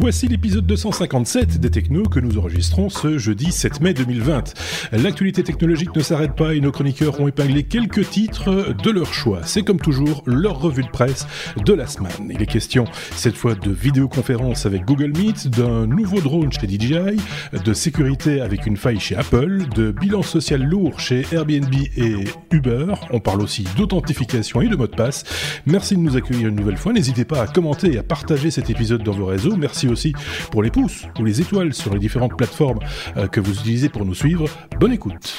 Voici l'épisode 257 des Technos que nous enregistrons ce jeudi 7 mai 2020. L'actualité technologique ne s'arrête pas et nos chroniqueurs ont épinglé quelques titres de leur choix. C'est comme toujours leur revue de presse de la semaine. Il est question cette fois de vidéoconférence avec Google Meet, d'un nouveau drone chez DJI, de sécurité avec une faille chez Apple, de bilan social lourd chez Airbnb et Uber. On parle aussi d'authentification et de mot de passe. Merci de nous accueillir une nouvelle fois. N'hésitez pas à commenter et à partager cet épisode dans vos réseaux. Merci aussi pour les pouces ou les étoiles sur les différentes plateformes euh, que vous utilisez pour nous suivre. Bonne écoute.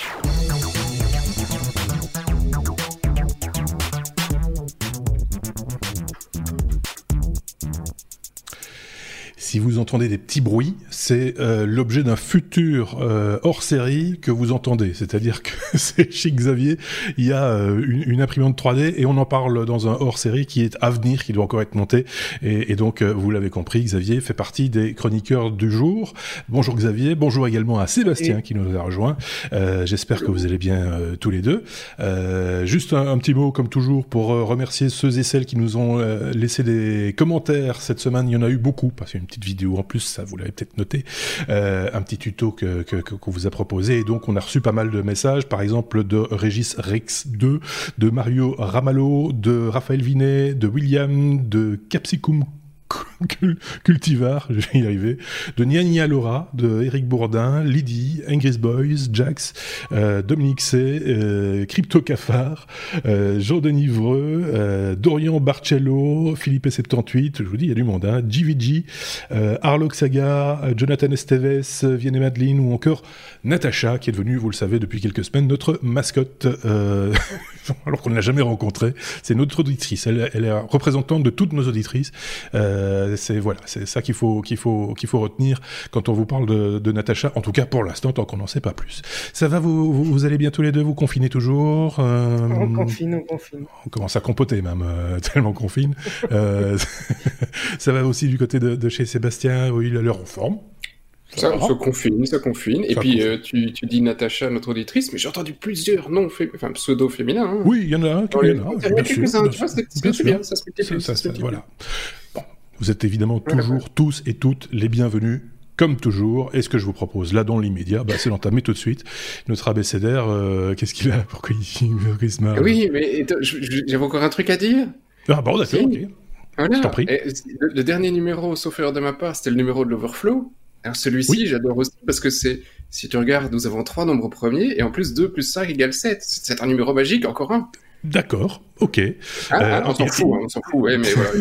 Si vous entendez des petits bruits, c'est euh, l'objet d'un futur euh, hors série que vous entendez. C'est-à-dire que c'est chez Xavier, il y a euh, une, une, imprimante 3D et on en parle dans un hors série qui est à venir, qui doit encore être monté. Et, et donc, vous l'avez compris, Xavier fait partie des chroniqueurs du jour. Bonjour Xavier, bonjour également à Sébastien qui nous a rejoint. J'espère que vous allez bien tous les deux. juste un, un, petit mot, comme toujours, pour remercier ceux et celles qui nous ont laissé des commentaires cette semaine. Il y en a eu beaucoup, parce qu'il y a une petite vidéo en plus, ça vous l'avez peut-être noté, euh, un petit tuto que, qu'on vous a proposé. Et donc, on a reçu pas mal de messages, par exemple de Régis Rex 2, de Mario Ramallo, de Raphaël Vinet, de William, de Capsicum Cultivar, je vais y arriver, de Niania Laura, de Eric Bourdin, Lydie, Ingris Boys, Jax, euh, Dominique C, euh, Crypto Cafard, euh, Jean-Denis Vreux, Dorian Barcello, Philippe 78, je vous dis, il y a du monde, hein, GVG, Arlok Saga, Jonathan Esteves, Vienne Madeline ou encore Natacha, qui est devenue, vous le savez, depuis quelques semaines, notre mascotte, alors qu'on ne l'a jamais rencontrée. C'est notre auditrice, elle, est représentante de toutes nos auditrices. C'est voilà, c'est ça qu'il faut qu'il faut qu'il faut retenir quand on vous parle de, de Natacha. En tout cas, pour l'instant, tant qu'on n'en sait pas plus. Ça va, vous, vous, vous allez bien tous les deux, vous confinez toujours. Euh, on confine, on confine. On commence à compoter même euh, tellement confine. ça va aussi du côté de, de chez Sébastien, où il a l'air en forme. Ça, ça confine, ça confine. Et puis, euh, tu, tu, dis Natacha, notre auditrice, mais j'ai entendu plusieurs noms, fé... enfin, pseudo-féminins. Hein. Oui, il y en a un, il y en a, bien sûr. Bien tu vois, c'est bien, ça se multiplie. Voilà. Bon, vous êtes évidemment toujours tous et toutes les bienvenus comme toujours, et ce que je vous propose là dans l'immédiat, bah, c'est d'entamer tout de suite notre abécédaire. Euh, Qu'est-ce qu'il a Pourquoi il, se marre Oui, mais j'avais encore un truc à dire? Ah bon, d'accord, ok. Voilà. Je t'en prie. Et le, le, dernier numéro, sauf erreur de ma part, c'était le numéro de l'Overflow. Alors celui-ci, oui. j'adore aussi parce que c'est, si tu regardes, nous avons trois nombres premiers et en plus 2 plus 5 égale 7. C'est un numéro magique, encore un. D'accord, ok. Ah, euh, on s'en fout, hein, on s'en fout, ouais, mais voilà.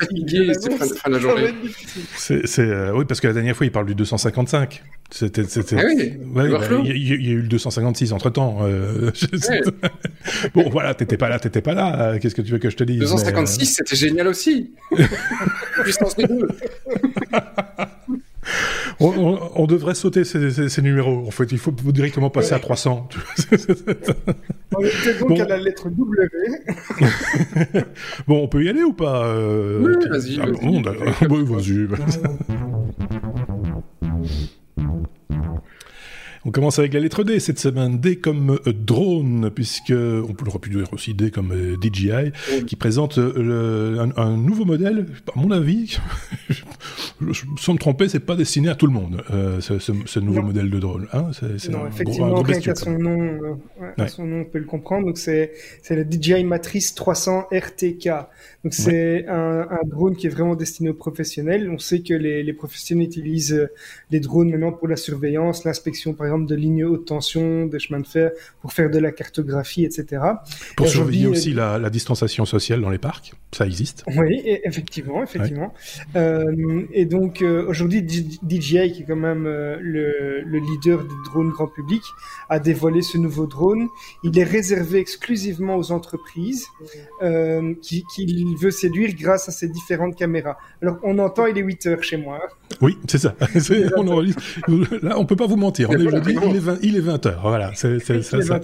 fatigué, c'est fin, fin, de la journée. C'est, euh, oui, parce que la dernière fois, il parle du 255. C'était, c'était. Ah oui, ouais, bah, il, y, il y, a eu le 256 entre temps. Euh, ouais. bon, voilà, t'étais pas là, t'étais pas là. Qu'est-ce que tu veux que je te dise 256, mais, c'était génial aussi. Puissance des deux. On, on, on, devrait sauter ces, ces, ces, numéros. En fait, il faut directement passer ouais. à 300. on était donc bon. à la lettre W. bon, on peut y aller ou pas euh... Oui, vas-y. Ah, vas-y. Bon, vas-y. On commence avec la lettre D cette semaine. D comme euh, drone, puisque on aurait pu dire aussi D comme euh, DJI, qui présente euh, le, un, un, nouveau modèle. À mon avis, sans me tromper, c'est pas destiné à tout le monde euh, ce, ce, ce, nouveau non. modèle de drone. Hein c'est, non, un effectivement, gros, un gros son nom, euh, ouais, ouais. son nom, on peut le comprendre. Donc c'est c'est le DJI Matrice 300 RTK. Donc c'est ouais. un, un, drone qui est vraiment destiné aux professionnels. On sait que les, les professionnels utilisent les drones maintenant pour la surveillance, l'inspection par exemple de lignes haute tension, des chemins de fer, pour faire de la cartographie, etc. Pour surveiller aussi la, la, distanciation sociale dans les parcs, ça existe. Oui, effectivement, effectivement. Ouais. Euh, et donc euh, aujourd'hui, DJI, qui est quand même euh, le, le, leader du drone grand public, a dévoilé ce nouveau drone. Il est réservé exclusivement aux entreprises euh, qui, qui veut séduire grâce à ses différentes caméras. Alors on entend, il est 8 heures chez moi. Oui, c'est ça. on enregistre. Là, on peut pas vous mentir. On est il est 20, il est 20 heures. Voilà. C'est, c'est, ça, ça,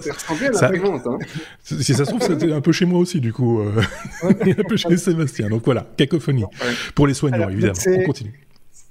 ça, hein. Si ça se trouve, c'était un peu chez moi aussi, du coup. Euh, un peu chez Sébastien. Donc voilà, cacophonie. Ouais. Pour les soignants, Alors, évidemment. On continue.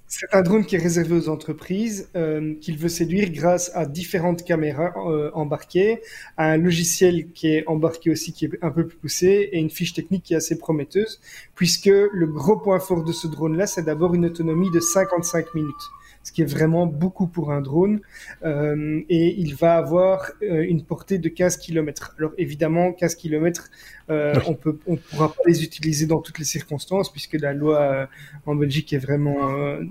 c'est un drone qui est réservé aux entreprises, euh, qu'il veut séduire grâce à différentes caméras euh, embarquées, à un logiciel qui est embarqué aussi, qui est un peu plus poussé, et une fiche technique qui est assez prometteuse, puisque le gros point fort de ce drone-là, c'est d'abord une autonomie de 55 minutes ce qui est vraiment beaucoup pour un drone. Euh, et il va avoir euh, une portée de 15 km. Alors évidemment, 15 km, euh, on peut, on pourra pas les utiliser dans toutes les circonstances puisque la loi euh, en Belgique est vraiment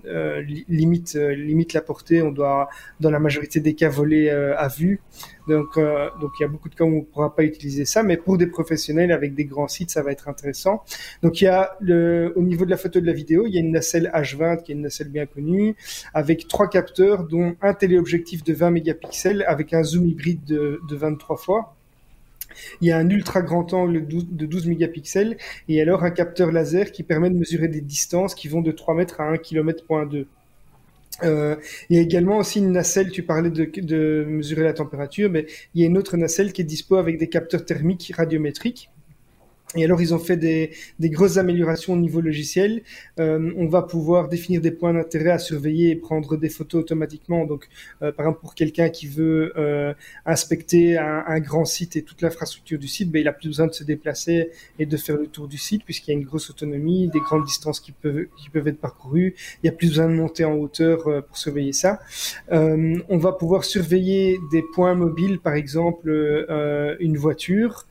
euh, limite, limite la portée. On doit, dans la majorité des cas, voler à vue. Donc, euh, donc il y a beaucoup de cas où on ne pourra pas utiliser ça, mais pour des professionnels avec des grands sites, ça va être intéressant. Donc, il y a le, au niveau de la photo de la vidéo, il y a une nacelle H20 qui est une nacelle bien connue, avec trois capteurs, dont un téléobjectif de 20 mégapixels avec un zoom hybride de, de 23 fois. Il y a un ultra grand angle de 12 mégapixels et alors un capteur laser qui permet de mesurer des distances qui vont de 3 mètres à 1 km. Euh, il y a également aussi une nacelle, tu parlais de, de, mesurer la température, mais il y a une autre nacelle qui est dispo avec des capteurs thermiques radiométriques. Et alors, ils ont fait des, des grosses améliorations au niveau logiciel. Euh, on va pouvoir définir des points d'intérêt à surveiller et prendre des photos automatiquement. Donc, euh, par exemple, pour quelqu'un qui veut euh, inspecter un, un, grand site et toute l'infrastructure du site, ben, il a plus besoin de se déplacer et de faire le tour du site puisqu'il y a une grosse autonomie, des grandes distances qui peuvent, qui peuvent être parcourues. Il y a plus besoin de monter en hauteur euh, pour surveiller ça. Euh, on va pouvoir surveiller des points mobiles, par exemple euh, une voiture,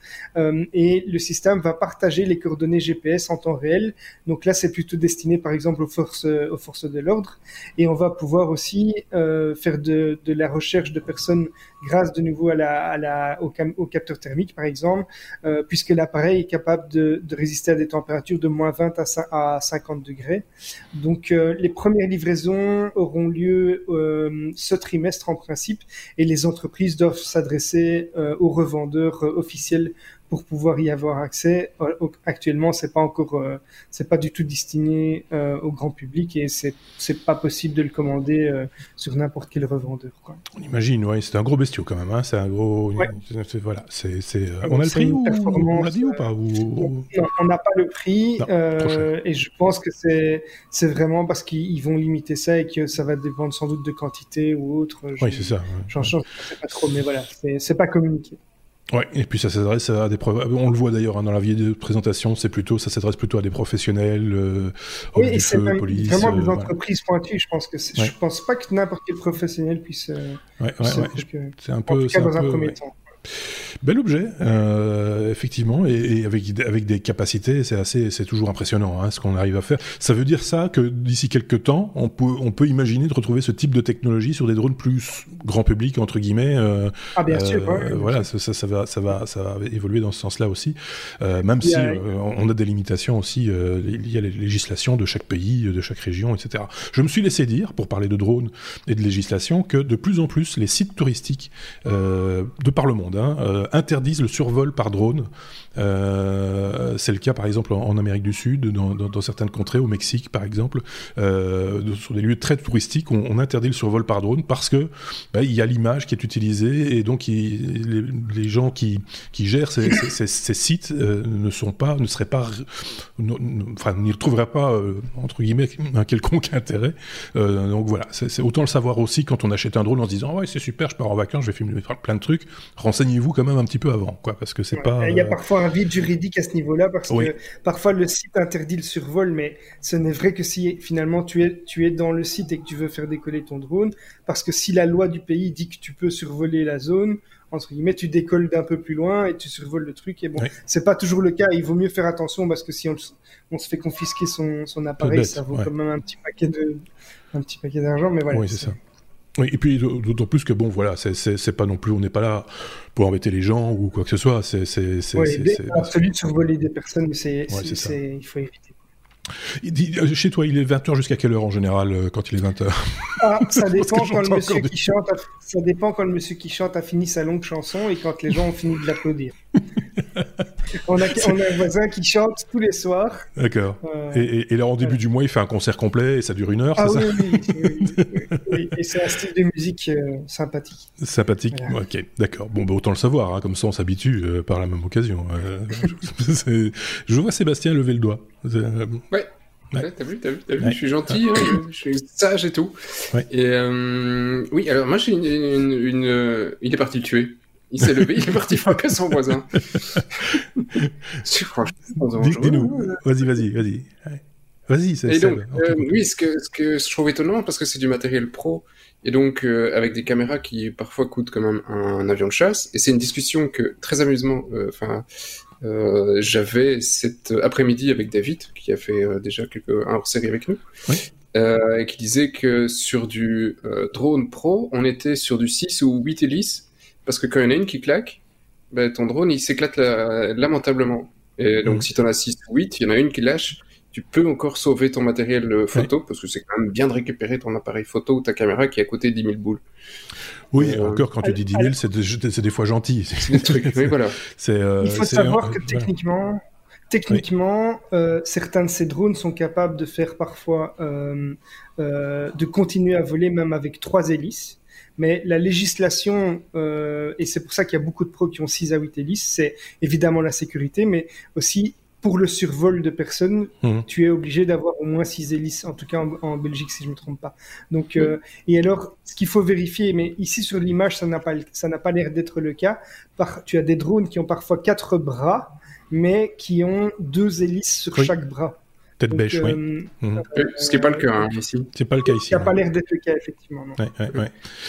et le système partager les coordonnées GPS en temps réel. Donc là, c'est plutôt destiné, par exemple, aux forces, aux forces de l'ordre. Et on va pouvoir aussi euh, faire de, la recherche de personnes grâce de nouveau à la, au, capteur thermique, par exemple, euh, puisque l'appareil est capable de, résister à des températures de moins 20 à, 50 degrés. Donc euh, les premières livraisons auront lieu euh, ce trimestre en principe, et les entreprises doivent s'adresser aux revendeurs officiels pour pouvoir y avoir accès. Actuellement, c'est pas encore, euh, c'est pas du tout destiné au grand public et c'est c'est pas possible de le commander sur n'importe quel revendeur. On imagine, ouais, c'est un gros bestiau quand même. Hein, c'est un gros, ouais. voilà, c'est c'est. Euh, on a le prix ou on l'a dit ou pas ou... Non, on n'a pas le prix non, et je pense que c'est c'est vraiment parce qu'ils vont limiter ça et que ça va dépendre sans doute de quantité ou autre. Oui, c'est ça. J'en ouais. sais pas trop, mais voilà, c'est pas communiqué. Ouais, et puis ça s'adresse à des on le voit d'ailleurs hein, dans la vidéo de présentation, c'est plutôt ça s'adresse plutôt à des professionnels, euh, oui, et police, vraiment des euh, entreprises voilà. pointues. Je pense que ouais. je pense pas que n'importe quel professionnel puisse. Euh, ouais, ouais, ouais. C'est un peu. En tout cas, dans un, un premier temps. Bel objet, euh, effectivement, et, et, avec, avec des capacités, c'est assez, c'est toujours impressionnant hein, ce qu'on arrive à faire. Ça veut dire ça que d'ici quelques temps, on peut, on peut imaginer de retrouver ce type de technologie sur des drones plus grand public entre guillemets. Euh, ah bien sûr. Euh, voilà, ça, ça, ça, va, ça va, ça va évoluer dans ce sens-là aussi. Même si a... on a des limitations aussi liées à les législations de chaque pays, de chaque région, etc. Je me suis laissé dire, pour parler de drones et de législation, que de plus en plus les sites touristiques de par le monde hein, euh, interdisent le survol par drone. Euh, c'est le cas par exemple en, en Amérique du Sud, dans, dans, dans, certaines contrées, au Mexique par exemple, euh, sur des lieux très touristiques, on, on, interdit le survol par drone parce que bah, il y a l'image qui est utilisée et donc il, les, les, gens qui, qui gèrent ces, ces, ces sites euh, ne sont pas, ne seraient pas, enfin n'y retrouveraient pas entre guillemets un quelconque intérêt. Donc voilà, c'est autant le savoir aussi quand on achète un drone en se disant ouais c'est super, je pars en vacances, je vais filmer plein de trucs. Renseignez-vous quand même un petit peu avant, quoi, parce que c'est ouais, pas. Il y a parfois un vide juridique à ce niveau-là, parce oui. que parfois le site interdit le survol, mais ce n'est vrai que si finalement tu es, tu es dans le site et que tu veux faire décoller ton drone, parce que si la loi du pays dit que tu peux survoler la zone, entre guillemets, tu décolles d'un peu plus loin et tu survoles le truc. Et bon, oui. c'est pas toujours le cas. Il vaut mieux faire attention parce que si on, on se fait confisquer son, son appareil, bête, ça vaut ouais. quand même un petit paquet de, un petit paquet d'argent. Mais voilà. Oui, c'est ça. Oui, et puis d'autant plus que bon, voilà, c'est pas non plus, on n'est pas là pour embêter les gens ou quoi que ce soit. C'est c'est oui, celui de survoler des personnes, mais c'est ouais, il faut éviter. Euh, chez toi, il est 20h jusqu'à quelle heure en général euh, quand il est 20h ah, ça, dépend quand le monsieur qui chante a... ça dépend quand le monsieur qui chante a fini sa longue chanson et quand les gens ont fini de l'applaudir. on, a, on, a, un voisin qui chante tous les soirs. D'accord. Euh... Et, et, et, là, en début du mois, il fait un concert complet et ça dure une heure, ah, c'est oui, ça oui, oui, oui, oui, Et c'est un style de musique euh, sympathique. Sympathique, voilà. ok, d'accord. Bon, bah, autant le savoir, hein, comme ça on s'habitue euh, par la même occasion. Euh, je vois Sébastien lever le doigt. Ouais. t'as vu, t'as vu, t'as vu, je suis gentil, hein, je suis sage et tout. Et oui, alors moi j'ai une, une, il est parti le tuer. Il s'est levé, il est parti frapper son voisin. Dis-nous, vas-y, vas-y, vas-y. Vas-y, c'est donc, euh, oui, ce que, ce que je trouve étonnant, parce que c'est du matériel pro, et donc euh, avec des caméras qui parfois coûtent quand même un, avion de chasse, et c'est une discussion que, très amusement, euh, enfin, j'avais cet après-midi avec David, qui a fait déjà quelques, un hors-série avec nous, et qui disait que sur du drone pro, on était sur du 6 ou 8 hélices, parce que quand il y en a une qui claque, ben, ton drone, il s'éclate lamentablement. Et donc, si tu en as 6 ou 8, il y en a une qui lâche, tu peux encore sauver ton matériel euh, photo, parce que c'est quand même bien de récupérer ton appareil photo ou ta caméra qui est à côté de 10 000 boules. Oui, euh, encore quand tu dis 10 000, c'est des fois gentil. oui, voilà. Euh, Il faut savoir que techniquement, techniquement certains de ces drones sont capables de faire parfois, de continuer à voler même avec trois hélices. Mais la législation, et c'est pour ça qu'il y a beaucoup de pros qui ont 6 à 8 hélices, c'est évidemment la sécurité, mais aussi pour le survol de personnes, mhm. tu es obligé d'avoir au moins 6 hélices, en tout cas en, Belgique, si je ne me trompe pas. Donc, euh, et alors, ce qu'il faut vérifier, mais ici sur l'image, ça n'a pas, ça n'a pas l'air d'être le cas. Par, tu as des drones qui ont parfois quatre bras, mais qui ont deux hélices sur chaque bras. Tête bêche, oui. Euh, mhm. euh, ce qui n'est pas le cas hein, ici. C'est pas le cas ici. Ça n'a pas l'air d'être le cas, effectivement.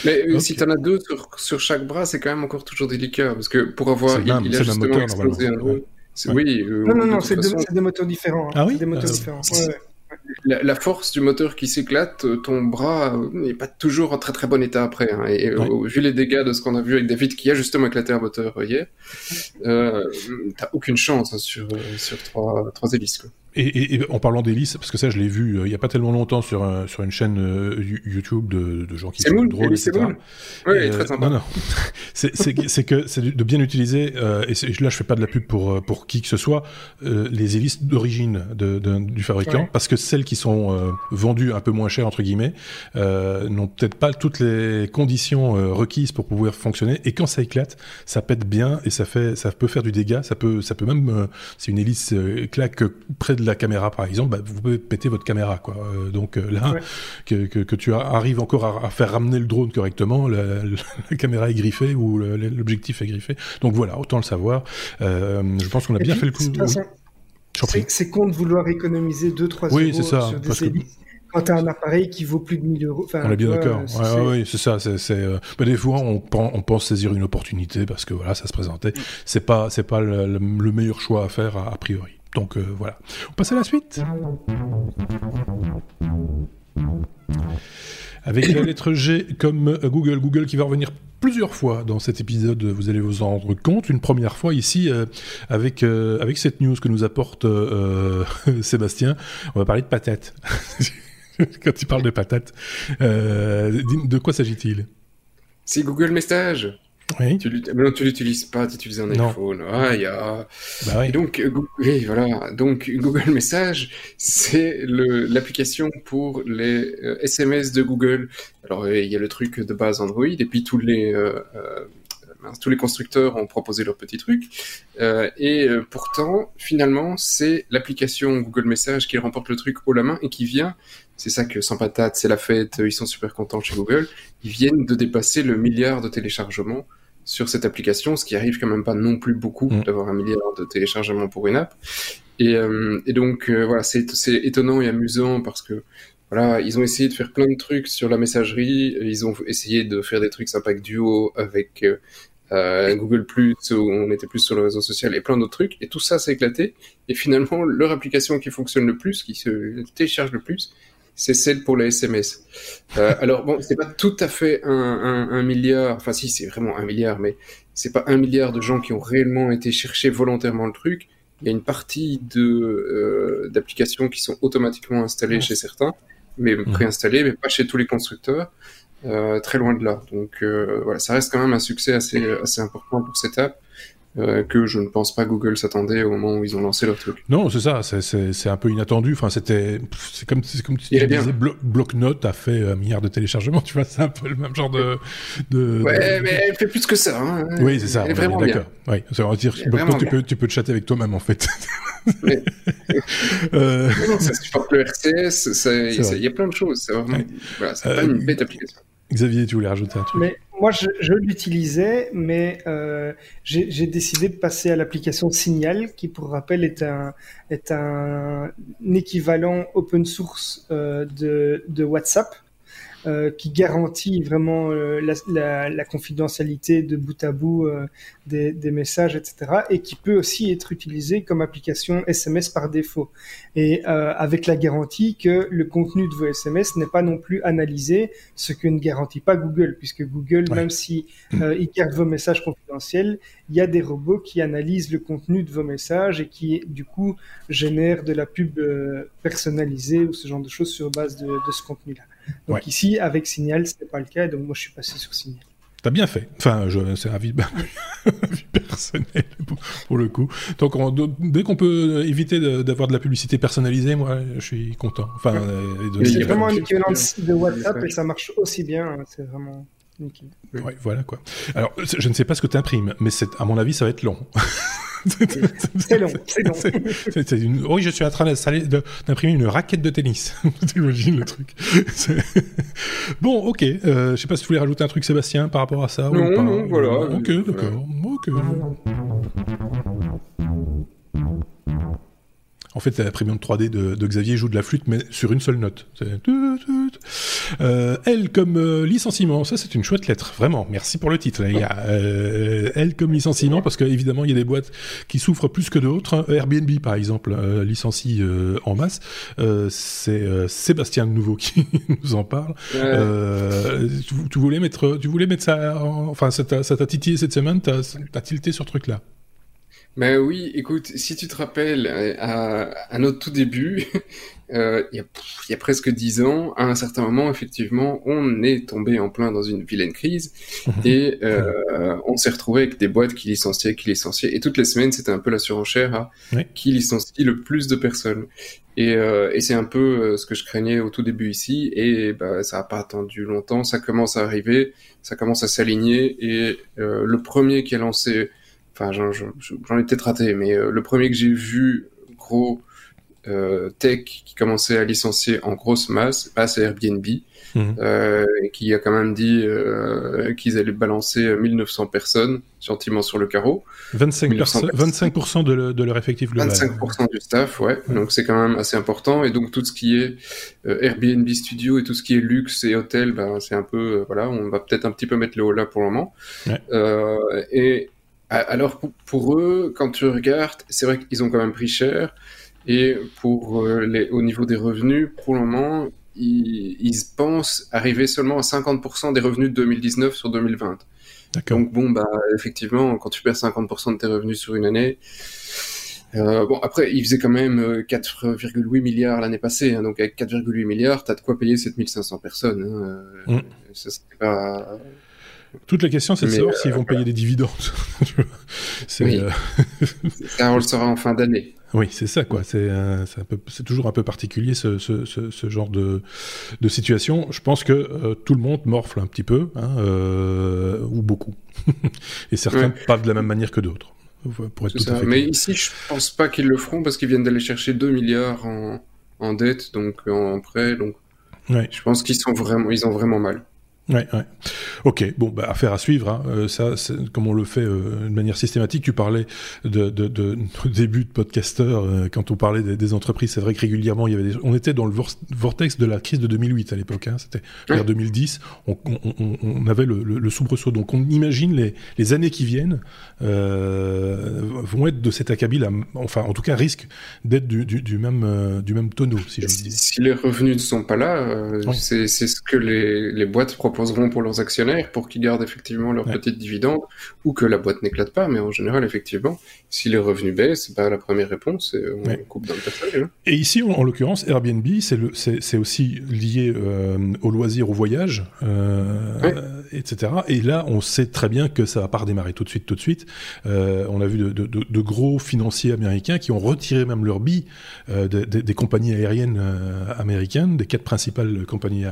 Mais si tu en as deux sur, sur chaque bras, c'est quand même encore toujours délicat. Parce que pour avoir. Il, il a justement explosé un drone. Oui. Euh, non, non, non, c'est des moteurs différents. Hein. Ah oui des moteurs ah, différents. La, force du moteur qui s'éclate, euh, ton bras n'est pas toujours en très très bon état après. Hein. Et vu les dégâts de ce qu'on a vu avec David, qui a justement éclaté un moteur hier, euh, t'as aucune chance hein, sur, sur trois, trois hélices. Quoi. Et, en parlant d'hélice, parce que ça, je l'ai vu euh, il n'y a pas tellement longtemps sur, sur une chaîne euh, YouTube de, de gens qui font du drone, etc. Oui, très sympa. Non, non. c'est que c'est de bien utiliser, euh, et là, je fais pas de la pub pour, pour qui que ce soit, les hélices d'origine de, du fabricant, parce que celles qui sont vendues un peu moins cher, entre guillemets, n'ont peut-être pas toutes les conditions requises pour pouvoir fonctionner, et quand ça éclate, ça pète bien, et ça, fait, ça peut faire du dégât, ça peut, ça peut même, si une hélice claque près de la caméra, par exemple, bah, vous pouvez péter votre caméra. Quoi. Euh, donc euh, là, que, que, tu arrives encore à, faire ramener le drone correctement, la, caméra est griffée ou l'objectif est griffé. Donc voilà, autant le savoir. Euh, je pense qu'on a bien fait le coup. C'est con de vouloir économiser 2-3 oui, euros ça, sur des quand tu as un appareil qui vaut plus de 1000 euros. on est bien d'accord. oui, c'est ça. C'est, des fois, on, on, pense saisir une opportunité parce que voilà, ça se présentait. Mm. C'est pas, c'est pas le, meilleur choix à faire a priori. Donc euh, voilà. On passe à la suite. Avec la lettre G comme euh, Google. Google qui va revenir plusieurs fois dans cet épisode, vous allez vous en rendre compte. Une première fois ici euh, avec, avec cette news que nous apporte Sébastien. On va parler de patates. Quand il parle de patates, de quoi s'agit-il? C'est Google Message. Oui. Tu, non, tu l'utilises pas, tu utilises un iPhone. Ah, y a... Bah oui. donc, euh, oui, voilà. Donc, Google Message, c'est l'application pour les SMS euh, de Google. Alors, il y a le truc de base Android, et puis tous les, euh, tous les constructeurs ont proposé leur petit truc. et pourtant, finalement, c'est l'application Google Message qui remporte le truc haut la main et qui vient c'est ça que sans patate, c'est la fête, ils sont super contents chez Google. Ils viennent de dépasser le milliard de téléchargements sur cette application, ce qui arrive quand même pas non plus beaucoup mm. d'avoir un milliard de téléchargements pour une app. Et, euh, donc euh, voilà, c'est étonnant et amusant parce que voilà, ils ont essayé de faire plein de trucs sur la messagerie, ils ont essayé de faire des trucs sympas avec Duo, avec euh, Google Plus où on était plus sur le réseau social et plein d'autres trucs, et tout ça s'est éclaté. Et finalement, leur application qui fonctionne le plus, qui se télécharge le plus, c'est celle pour les SMS. Euh, alors bon, c'est pas tout à fait un, un, un milliard, enfin si, c'est vraiment un milliard, mais c'est pas un milliard de gens qui ont réellement été chercher volontairement le truc. Il y a une partie de euh, d'applications qui sont automatiquement installées chez certains, mais préinstallées, mais pas chez tous les constructeurs. Euh, très loin de là. Donc euh, voilà, ça reste quand même un succès assez assez important pour cette app. Euh, que je ne pense pas Google s'attendait au moment où ils ont lancé leur truc. Non, c'est ça, c'est un peu inattendu. Enfin, c'était, c'est comme, c'est comme tu disais, Blocknote a fait un milliard de téléchargements. Tu vois, c'est un peu le même genre de. de ouais, mais elle fait plus que ça. Hein. Oui, c'est ça. Elle est vraiment d'accord. Oui, ça veut dire Blocknote, tu peux, tu peux te chatter avec toi-même en fait. euh... Non, ça supporte le RCS. Il y a plein de choses. C'est vraiment, voilà, c'est pas une bête application. Xavier, tu voulais rajouter un truc? Mais Moi, je, l'utilisais, mais euh, j'ai décidé de passer à l'application Signal, qui, pour rappel, est un, est un, équivalent open source euh, de WhatsApp. Euh, qui garantit vraiment euh, la, la, confidentialité de bout à bout euh, des, des, messages, etc. Et qui peut aussi être utilisé comme application SMS par défaut. Et avec la garantie que le contenu de vos SMS n'est pas non plus analysé, ce que ne garantit pas Google, puisque Google, même si il garde vos messages confidentiels, il y a des robots qui analysent le contenu de vos messages et qui, du coup, génèrent de la pub personnalisée ou ce genre de choses sur base de, de ce contenu-là. Donc ici, avec Signal, ce n'est pas le cas, donc moi je suis passé sur Signal. T'as bien fait. Enfin, c'est un vie, personnelle pour, le coup. Donc, dès qu'on peut éviter d'avoir de, la publicité personnalisée, moi, je suis content. Enfin, c'est vraiment un équivalent de WhatsApp et ça marche aussi bien. Hein, c'est vraiment. Oui, voilà quoi. Alors, je ne sais pas ce que tu imprimes, mais à mon avis, ça va être long. c'est long, c'est long. Oui, je suis en train d'imprimer une raquette de tennis. T'imagines le truc. bon, ok. Euh, je sais pas si tu voulais rajouter un truc, Sébastien, par rapport à ça. Non, ou pas. non, voilà. Ok, d'accord. Ok. En fait, la premium 3D de, de, Xavier joue de la flûte, mais sur une seule note. Euh, elle comme euh, licenciement, ça c'est une chouette lettre, vraiment. Merci pour le titre, les gars. Euh, elle comme licenciement, parce qu'évidemment, il y a des boîtes qui souffrent plus que d'autres. Airbnb, par exemple, euh, licencie euh, en masse. c'est Sébastien de Nouveau qui nous en parle. Tu, tu, voulais mettre, tu voulais mettre ça, enfin, ça t'a titillé cette semaine, t'as tilté sur ce truc-là? Ben oui, écoute, si tu te rappelles, euh, à, à notre tout début, euh, il, y a, il y a presque dix ans, à un certain moment, effectivement, on est tombé en plein dans une vilaine crise et euh, on s'est retrouvé avec des boîtes qui licenciaient, qui licenciaient, et toutes les semaines, c'était un peu la surenchère à qui licencie le plus de personnes. Et, euh, et c'est un peu euh, ce que je craignais au tout début ici, et bah, ça n'a pas attendu longtemps, ça commence à arriver, ça commence à s'aligner, et euh, le premier qui a lancé Enfin, j'en ai peut-être raté, mais euh, le premier que j'ai vu gros euh, tech qui commençait à licencier en grosse masse, bah, c'est Airbnb, mhm. euh, qui a quand même dit euh, qu'ils allaient balancer 1900 personnes gentiment sur le carreau. 25%, 25 de, de, leur effectif global. 25% du staff, ouais. Donc c'est quand même assez important. Et donc tout ce qui est euh, Airbnb Studio et tout ce qui est luxe et hôtel, ben, c'est un peu, voilà, on va peut-être un petit peu mettre le haut là pour le moment. Ouais. et alors pour, eux, quand tu regardes, c'est vrai qu'ils ont quand même pris cher. Et pour euh, les, au niveau des revenus, pour le moment, ils, ils pensent arriver seulement à 50% des revenus de 2019 sur 2020. Donc bon, bah effectivement, quand tu perds 50% de tes revenus sur une année, euh, bon après, ils faisaient quand même 4,8 euh, milliards l'année passée, hein, donc avec 4,8 milliards, t'as de quoi payer 7500 personnes. Hein, mm. Ça pas toute la question, c'est de savoir s'ils vont payer des dividendes. c'est, euh, ça, on le saura en fin d'année. Oui, c'est ça, quoi. C'est, euh, c'est, toujours un peu particulier ce, ce, ce, genre de, de, situation. Je pense que euh, tout le monde morfle un petit peu, hein, ou beaucoup. Et certains pas de la même manière que d'autres. Pour être tout À fait Mais ici, je pense pas qu'ils le feront parce qu'ils viennent d'aller chercher 2 milliards en, en dette, donc en prêt. Donc, je pense qu'ils sont vraiment, ils ont vraiment mal. Ouais, ouais. Ok, bon, bah, affaire à suivre. Hein. Euh, ça, comme on le fait euh, de manière systématique. Tu parlais de, de, de, début de podcasteur euh, quand on parlait des, entreprises. C'est vrai que régulièrement, il y avait des... on était dans le vortex de la crise de 2008 à l'époque. Hein. C'était vers 2010. On, on, on avait le, le, soubresaut. Donc, on imagine les, les années qui viennent vont être de cet acabit. Là, enfin, en tout cas, risquent d'être du, du, du, même du même tonneau, si je dis. Si les revenus ne sont pas là, c'est ce que les, les boîtes proposent proposeront pour leurs actionnaires pour qu'ils gardent effectivement leur petite dividende ou que la boîte n'éclate pas. Mais en général, effectivement, si les revenus baissent, bah, la première réponse, c'est on coupe dans le personnel. Hein. Et ici, en, l'occurrence, Airbnb, c'est aussi lié euh, au loisir, au voyage. Euh, etc. Et là, on sait très bien que ça va pas redémarrer tout de suite, tout de suite. on a vu de, de, de, gros financiers américains qui ont retiré même leur billes des compagnies aériennes américaines, des quatre principales compagnies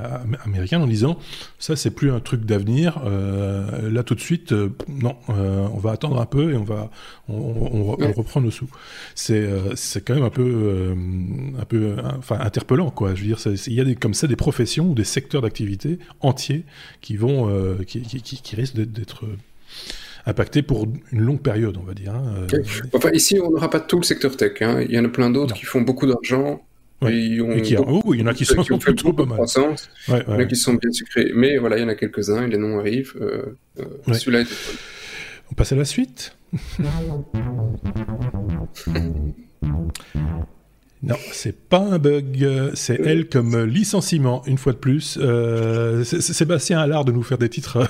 américaines, en disant ça, c'est plus un truc d'avenir. là, tout de suite, non, on va attendre un peu et on va, on, on, reprend nos sous. C'est, c'est quand même un peu, un peu, enfin, interpellant, quoi. Je veux dire, il y a des, comme ça des professions ou des secteurs d'activité entiers qui vont, euh, qui, qui, risquent d'être euh, impactés pour une longue période, on va dire. Hein, euh. Enfin, ici, on n'aura pas tout le secteur tech. Hein. Il y en a plein d'autres qui font beaucoup d'argent. Et, qui oh, il y en a qui sont plutôt pas mal. il y en a qui sont bien sucrés. Mais voilà, il y en a quelques-uns et les noms arrivent. Celui-là est... On passe à la suite Non, c'est pas un bug, c'est elle comme licenciement, une fois de plus. Euh, Sébastien a l'art de nous faire des titres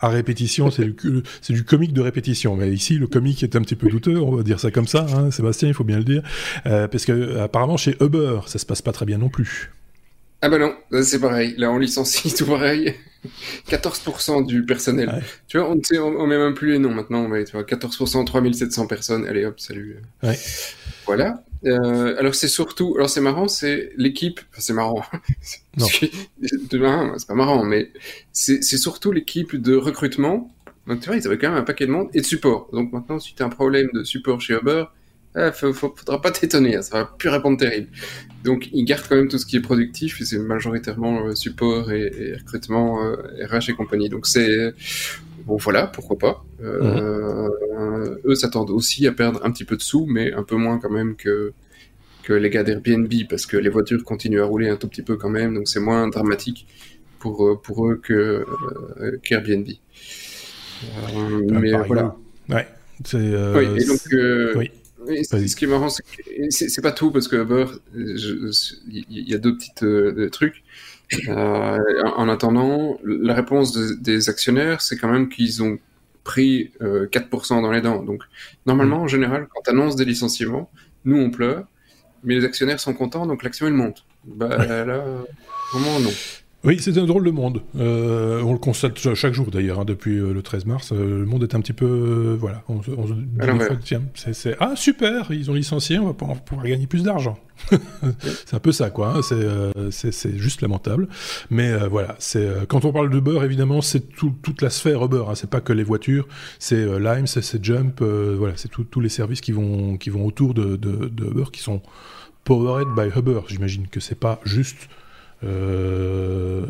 à répétition, c'est du, du comique de répétition. Mais ici, le comique est un petit peu douteux, on va dire ça comme ça, hein, Sébastien, il faut bien le dire. Euh, parce que apparemment chez Uber, ça se passe pas très bien non plus. Ah bah non, c'est pareil, là on licencie tout pareil. 14% du personnel. Tu vois, on, on, on met même plus les noms maintenant, mais tu vois, 14%, 3700 personnes, allez hop, salut. Ouais. Voilà. Euh, alors c'est surtout, alors c'est marrant, c'est l'équipe, enfin, c'est marrant, non. c'est pas marrant, mais c'est surtout l'équipe de recrutement. Donc tu vois, ils avaient quand même un paquet de monde et de support. Donc maintenant, si tu as un problème de support chez Uber, eh, faudra pas t'étonner, hein, ça va plus répondre terrible. Donc ils gardent quand même tout ce qui est productif, c'est majoritairement euh, support et, recrutement, euh, RH et compagnie. Donc c'est bon voilà, pourquoi pas. Euh. Eux s'attendent aussi à perdre un petit peu de sous, mais un peu moins quand même que que les gars d'Airbnb, parce que les voitures continuent à rouler un tout petit peu quand même, donc c'est moins dramatique pour euh, pour eux que qu'Airbnb. mais voilà. Ouais. Oui, et donc oui. Ce qui est marrant, c'est pas tout parce que Uber, il y a deux petites trucs. Euh, en attendant, la réponse des actionnaires, c'est quand même qu'ils ont pris 4% euh, dans les dents. Donc, normalement, en général, quand tu annonces des licenciements, nous, on pleure, mais les actionnaires sont contents, donc l'action, elle monte. Bah, là, vraiment, non. Oui, c'est un drôle de monde. Euh, on le constate chaque jour d'ailleurs, hein, depuis euh, le 13 mars. Euh, le monde est un petit peu. voilà. On, tiens, c'est, ah super, ils ont licencié, on va pouvoir, gagner plus d'argent. c'est un peu ça, quoi. Hein, c'est, juste lamentable. Mais voilà, c'est quand on parle de beurre, évidemment, c'est toute la sphère Uber. Hein, c'est pas que les voitures, c'est Lime, c'est, Jump, voilà, c'est tous les services qui vont, qui vont autour de, de, de Uber qui sont powered by Uber. J'imagine que c'est pas juste euh,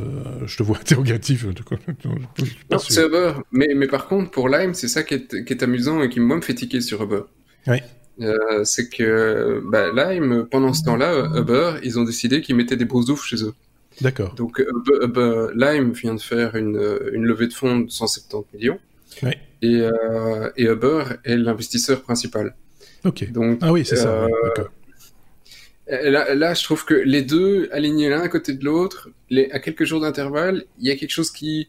je te vois interrogatif. Non, c'est Uber. Mais, mais par contre, pour Lime, c'est ça qui est, qui est, amusant et qui, moi, me fait tiquer sur Uber. Oui. Euh, c'est que bah, Lime, pendant ce temps-là, Uber, ils ont décidé qu'ils mettaient des brousoufs chez eux. D'accord. Donc, Uber, Lime vient de faire une, une, levée de fonds de 170 millions. Oui. Et, euh, et Uber est l'investisseur principal. Ok. Donc, ah oui, c'est ça. D'accord. Euh, là, là, je trouve que les deux alignés l'un à côté de l'autre, les, à quelques jours d'intervalle, il y a quelque chose qui,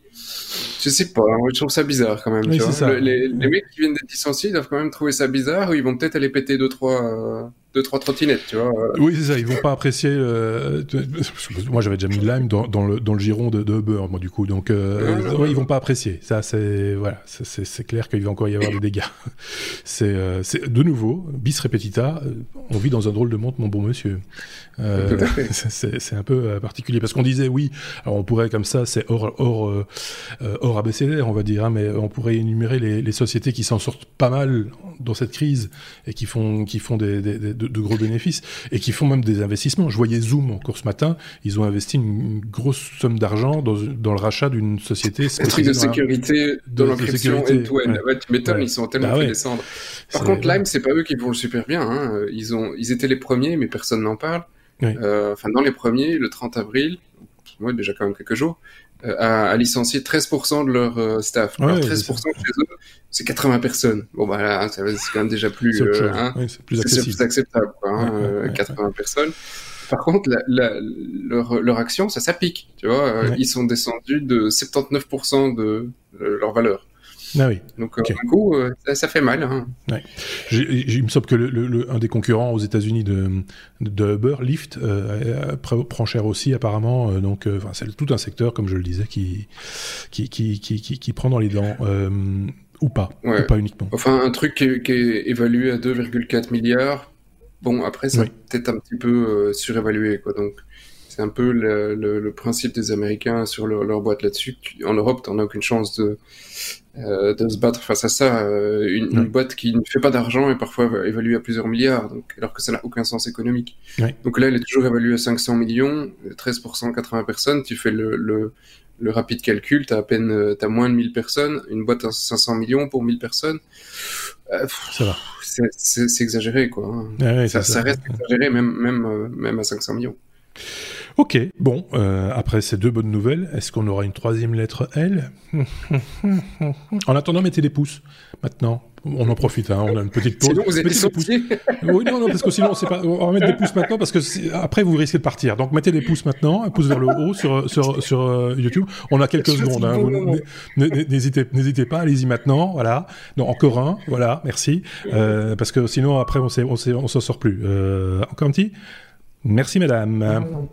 je sais pas, je trouve ça bizarre quand même. tu vois les, les, mecs qui viennent d'être licenciés, ils doivent quand même trouver ça bizarre ou ils vont peut-être aller péter deux trois, euh, deux trois trottinettes, tu vois. Oui, c'est ça. Ils vont pas apprécier. Euh, moi, j'avais déjà mis Lime dans, dans, le dans le giron de, de Uber, moi du coup, donc euh, ah, ils vont pas apprécier. Ça, c'est voilà, c'est clair qu'il va encore y avoir des dégâts. c'est de nouveau bis repetita. On vit dans un drôle de monde, mon bon monsieur. c'est un peu particulier parce qu'on disait oui, alors on pourrait comme ça, c'est hors, hors, euh, hors abécédaire, on va dire, hein, mais on pourrait énumérer les, les sociétés qui s'en sortent pas mal dans cette crise et qui font, qui font des, des, de, gros bénéfices et qui font même des investissements. Je voyais Zoom encore ce matin, ils ont investi une, grosse somme d'argent dans, dans, le rachat d'une société. Un truc de sécurité, de, l'encryption tout. Ouais. tu m'étonnes, ils sont tellement bah fait descendre. Par contre, Lime, c'est pas eux qui vont le super bien. Hein. Ils, ont, ils étaient les premiers, mais personne n'en parle. Euh, enfin, dans les premiers, le 30 avril, moi déjà quand même quelques jours, euh, à, licencier 13% de leur euh, staff. 13% chez eux, c'est 80 personnes. Bon bah là, c'est quand même déjà plus, euh, hein, plus, acceptable, quoi, hein, 80 personnes. Par contre, la, leur, leur, action, ça, ça pique. Tu vois, ils sont descendus de 79% de, leur valeur. Ah oui. Donc, du coup, ça, fait mal. Hein. il me semble que le, un des concurrents aux États-Unis de, de Uber, Lyft, prend cher aussi apparemment. donc, c'est tout un secteur, comme je le disais, qui qui, qui, qui, qui, prend dans les dents. ou pas, ou pas uniquement. Enfin, un truc qui est, évalué à 2,4 milliards. Bon, après, c'est peut-être un petit peu surévalué, quoi. Donc, c'est un peu le, le, principe des Américains sur leur, leur boîte là-dessus. En Europe, tu n'as aucune chance de, euh, de se battre face à ça. Euh, une, boîte qui ne fait pas d'argent est parfois évaluée à plusieurs milliards, donc, alors que ça n'a aucun sens économique. Donc là, elle est toujours évaluée à 500 millions, 13%, 80 personnes. Tu fais le, le, le rapide calcul, tu as à peine as moins de 1000 personnes. Une boîte à 500 millions pour 1000 personnes. Euh. C'est exagéré, quoi. Hein. ça, ça, reste exagéré, même, même, même à 500 millions. Ok, bon, euh, après ces deux bonnes nouvelles, est-ce qu'on aura une troisième lettre L En attendant, mettez des pouces. Maintenant, on en profite, hein, on a une petite pause. Sinon, vous êtes des Oui, non, non, parce que sinon, pas... on va mettre des pouces maintenant, parce que après, vous risquez de partir. Donc, mettez des pouces maintenant, un pouce vers le haut sur, sur, sur euh, YouTube. On a quelques secondes. Hein, n'hésitez, n'hésitez pas, allez-y maintenant. Voilà. Non, encore un. Voilà, merci. Euh, parce que sinon, après, on ne on, on s'en sort plus. Euh, encore un petit Merci, madame.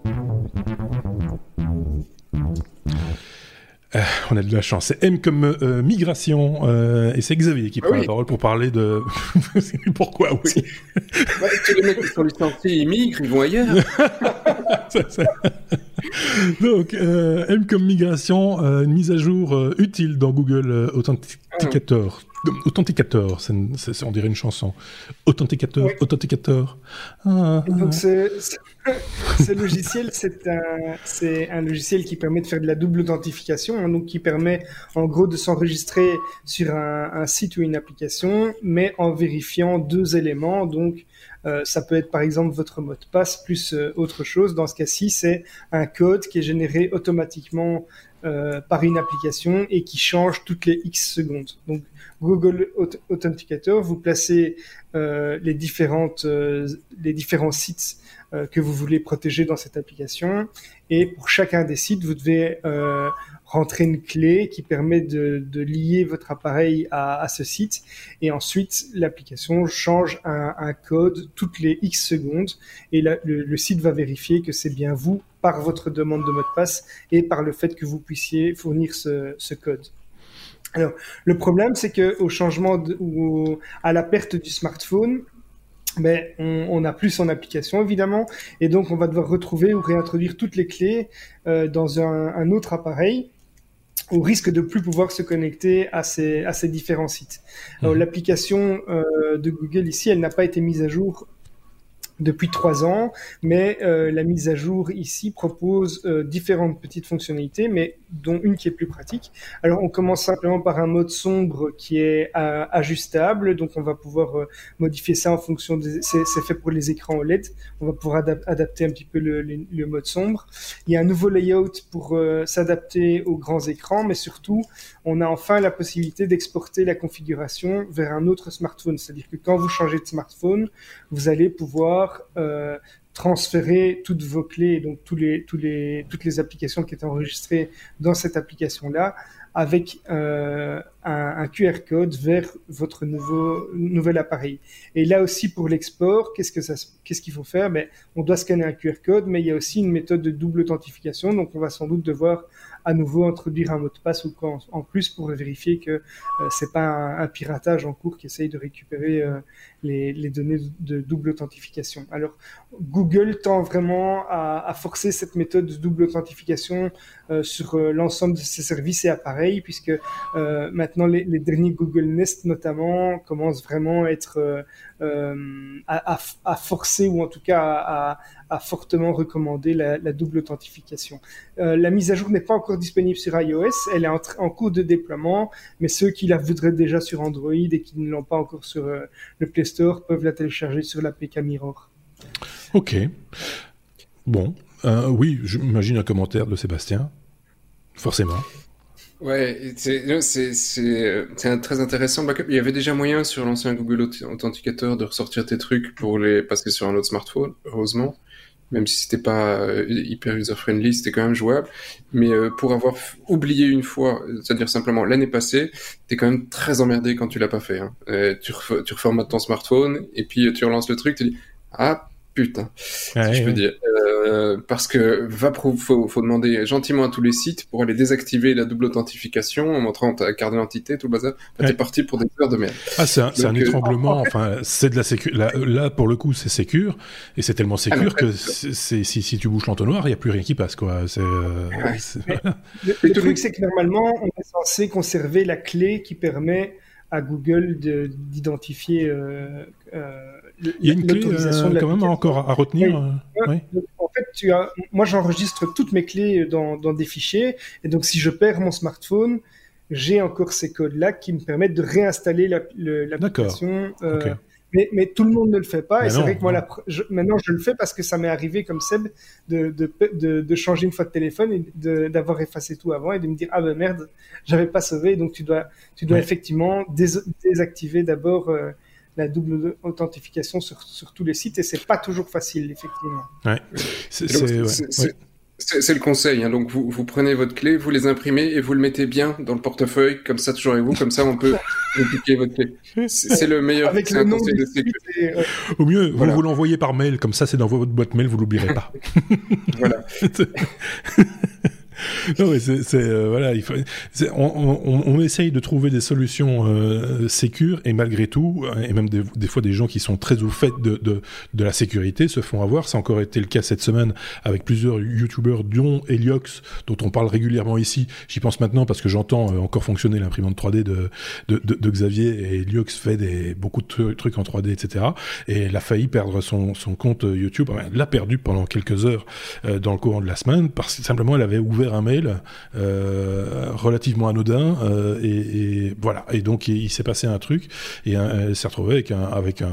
Euh, on a de la chance. C'est M comme euh, migration euh, et c'est Xavier qui prend la parole pour parler de. Pourquoi oui bah, Tous les mecs qui sont licenciés, ils migrent, ils vont ailleurs. Donc M comme migration, une mise à jour utile dans Google Authenticator. Authenticator, on dirait une chanson. Authenticator, Authenticator. Ah, Donc ah. ce, logiciel, c'est un, un, logiciel qui permet de faire de la double authentification, hein, donc qui permet en gros de s'enregistrer sur un, site ou une application, mais en vérifiant deux éléments. Donc euh, ça peut être par exemple votre mot de passe plus euh, autre chose. Dans ce cas-ci, c'est un code qui est généré automatiquement euh, par une application et qui change toutes les X secondes. Donc Google Authenticator, vous placez euh, les différentes euh, les différents sites euh, que vous voulez protéger dans cette application. Et pour chacun des sites, vous devez euh, rentrer une clé qui permet de, de lier votre appareil à, à, ce site. Et ensuite l'application change un, un, code toutes les X secondes. Et le, le site va vérifier que c'est bien vous par votre demande de mot de passe et par le fait que vous puissiez fournir ce, ce code. Alors, le problème, c'est que au changement de, ou à la perte du smartphone, ben, on n'a plus son application évidemment, et donc on va devoir retrouver ou réintroduire toutes les clés euh, dans un, un, autre appareil au risque de plus pouvoir se connecter à ces, à ces différents sites. Mmh. l'application euh, de Google ici, elle n'a pas été mise à jour depuis trois ans, mais euh, la mise à jour ici propose euh, différentes petites fonctionnalités, mais dont une qui est plus pratique. Alors on commence simplement par un mode sombre qui est euh, ajustable, donc on va pouvoir modifier ça en fonction des... C'est fait pour les écrans OLED, on va pouvoir adapter un petit peu le, le, mode sombre. Il y a un nouveau layout pour s'adapter aux grands écrans, mais surtout on a enfin la possibilité d'exporter la configuration vers un autre smartphone, c'est-à-dire que quand vous changez de smartphone, vous allez pouvoir euh, transférer toutes vos clés, donc tous les, les, toutes les applications qui étaient enregistrées dans cette application-là, avec euh, un, QR code vers votre nouveau nouvel appareil. Et là aussi pour l'export, qu'est-ce qu'il faut faire? Ben, on doit scanner un QR code, mais il y a aussi une méthode de double authentification, donc on va sans doute devoir à nouveau introduire un mot de passe ou quoi en, plus pour vérifier que euh, c'est pas un, piratage en cours qui essaye de récupérer euh, les, les, données de double authentification. Alors Google tend vraiment à, forcer cette méthode de double authentification euh, sur euh, l'ensemble de ses services et appareils puisque maintenant les, derniers Google Nest notamment commencent vraiment à être à, à, forcer ou en tout cas à, fortement recommandé la, double authentification. Euh, la mise à jour n'est pas encore disponible sur iOS, elle est en, cours de déploiement, mais ceux qui la voudraient déjà sur Android et qui ne l'ont pas encore sur euh, le Play Store peuvent la télécharger sur l'APK Mirror. Ok. Bon, euh, oui, j'imagine un commentaire de Sébastien, forcément. Ouais, c'est très intéressant. Il y avait déjà moyen sur l'ancien Google Authenticator de ressortir tes trucs pour les passer sur un autre smartphone, heureusement. même si c'était pas euh, hyper user-friendly, c'était quand même jouable. Mais euh, pour avoir oublié une fois, c'est-à-dire simplement l'année passée, t'es quand même très emmerdé quand tu l'as pas fait. Hein. tu, ref tu reformates ton smartphone et puis tu relances le truc, tu dis ah putain, si je peux dire. Euh, parce que va faut, faut demander gentiment à tous les sites pour aller désactiver la double authentification en montrant ta carte d'identité, tout le bazar. T'es parti pour des heures de merde. Ah, c'est un, un, euh, étranglement. enfin, c'est de la sécurité. Là, pour le coup, c'est sécure et c'est tellement sécure que c'est si, si tu bouges l'entonnoir, il n'y a plus rien qui passe, quoi. C'est. Euh, le, truc, c'est que normalement, on est censé conserver la clé qui permet à Google d'identifier euh, il y a une clé euh, quand même encore à, retenir. Euh, en fait, tu as... moi j'enregistre toutes mes clés dans, dans, des fichiers, et donc si je perds mon smartphone, j'ai encore ces codes-là qui me permettent de réinstaller l'application. La, euh, mais, mais, tout le monde ne le fait pas, et c'est vrai que moi, maintenant je le fais parce que ça m'est arrivé comme Seb de, de, de, de, changer une fois de téléphone et d'avoir effacé tout avant et de me dire ah ben merde, j'avais pas sauvé, donc tu dois, tu dois effectivement désactiver d'abord la double authentification sur, sur tous les sites et c'est pas toujours facile, effectivement. Ouais. C'est le conseil. Hein. Donc, vous, vous, prenez votre clé, vous les imprimez et vous le mettez bien dans le portefeuille, comme ça, toujours avec vous. Comme ça, on peut dupliquer votre clé. C'est le meilleur avec le nom conseil de sécurité. Au mieux, vous vous l'envoyez par mail. Comme ça, c'est dans votre boîte mail, vous l'oublierez pas. voilà. non, mais c'est, euh, voilà, on, essaye de trouver des solutions euh, sécures et malgré tout, euh, et même des, fois des gens qui sont très au fait de, de, la sécurité se font avoir. Ça a encore été le cas cette semaine avec plusieurs youtubeurs, dont Heliox, dont on parle régulièrement ici. J'y pense maintenant parce que j'entends euh, encore fonctionner l'imprimante 3D de, de, Xavier et Heliox fait des, beaucoup de trucs en 3D, etc. Et il a failli perdre son, son compte YouTube. Elle l'a perdu pendant quelques heures dans le courant de la semaine parce que simplement elle avait ouvert un mail euh, relativement anodin euh, et, voilà. Et donc il, s'est passé un truc et elle s'est retrouvée avec un avec un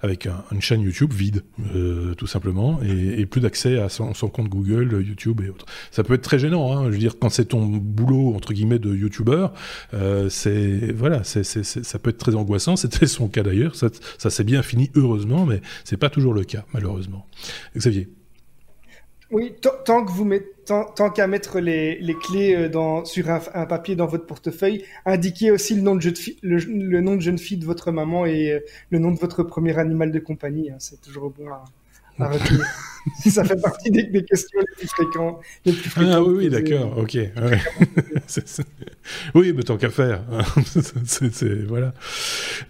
avec une chaîne YouTube vide euh, tout simplement et, plus d'accès à son, compte Google, YouTube et autres. Ça peut être très gênant. Hein, je veux dire quand c'est ton boulot entre guillemets de YouTuber, c'est voilà, c'est ça peut être très angoissant. C'était son cas d'ailleurs. Ça, ça s'est bien fini heureusement, mais c'est pas toujours le cas malheureusement. Xavier. Oui, tant que vous mettez, tant, qu'à mettre les, les clés euh, dans, sur un, un, papier dans votre portefeuille, indiquez aussi le nom de, le, le, nom de jeune fille de votre maman et euh, le nom de votre premier animal de compagnie. Hein, c'est toujours bon à, à retenir. ça fait partie des, des, questions les plus fréquentes. Les plus fréquentes ah oui, oui d'accord, ok. Ouais. Oui, mais tant qu'à faire. c'est, voilà.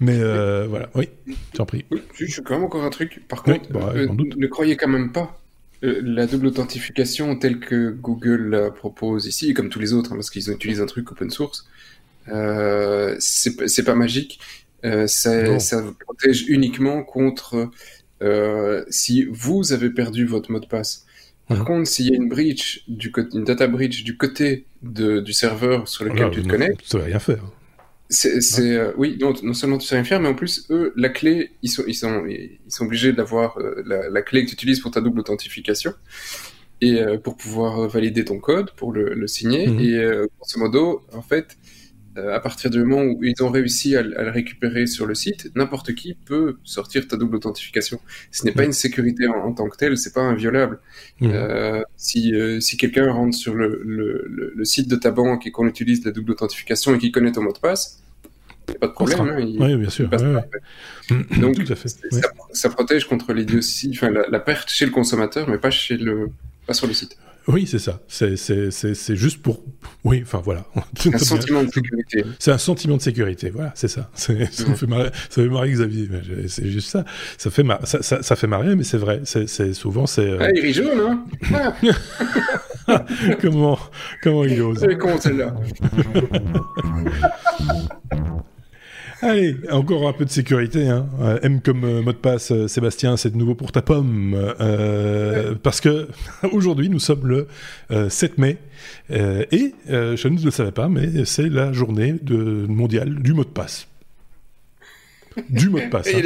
Mais euh, voilà, oui, t'en prie. Oui, je suis quand même encore un truc. Par contre, bah, euh, ne croyez quand même pas euh, la double authentification telle que Google la propose ici, comme tous les autres, hein, parce qu'ils utilisent un truc open source, euh, c'est pas magique. Euh, ça, ça, vous protège uniquement contre si vous avez perdu votre mot de passe. Par mhm. contre, s'il y a une breach, du une data breach du côté de, du serveur sur lequel tu te connectes, ça va rien faire. C'est, euh, oui, non, non, seulement tu sais rien faire, mais en plus, eux, la clé, ils sont, ils sont, ils sont obligés d'avoir euh, la, la, clé que tu utilises pour ta double authentification et euh, pour pouvoir valider ton code, pour le, le signer. Mhm. Et grosso modo, en fait, euh, à partir du moment où ils ont réussi à, le récupérer sur le site, n'importe qui peut sortir ta double authentification. Ce n'est pas une sécurité en, tant que telle, c'est pas inviolable. Euh, si euh, si quelqu'un rentre sur le, le, le, site de ta banque et qu'on utilise la double authentification et qu'il connaît ton mot de passe, il n'y a pas de problème. Hein, oui, bien sûr. Donc, Tout à fait. Ça, ça, protège contre l'idiotie, enfin la, la, perte chez le consommateur, mais pas chez le, pas sur le site. Oui, c'est ça. C'est juste pour. Oui, enfin voilà. Un sentiment de sécurité. C'est un sentiment de sécurité, voilà, c'est ça. Ça fait marrer, ça fait marrer Xavier. C'est juste ça. Ça fait, mar... ça, ça, ça, fait marrer, mais c'est vrai. C'est souvent. c'est. Euh... Ah, il rit jaune, hein Comment, comment il ose C'est con celle-là. Allez, encore un peu de sécurité. Hein. Euh, M comme euh, mot de passe, euh, Sébastien, c'est de nouveau pour ta pomme. Euh, parce que aujourd'hui, nous sommes le 7 mai. et je ne le savais pas, mais c'est la journée de, mondiale du mot de passe. Du mot de passe. Hein.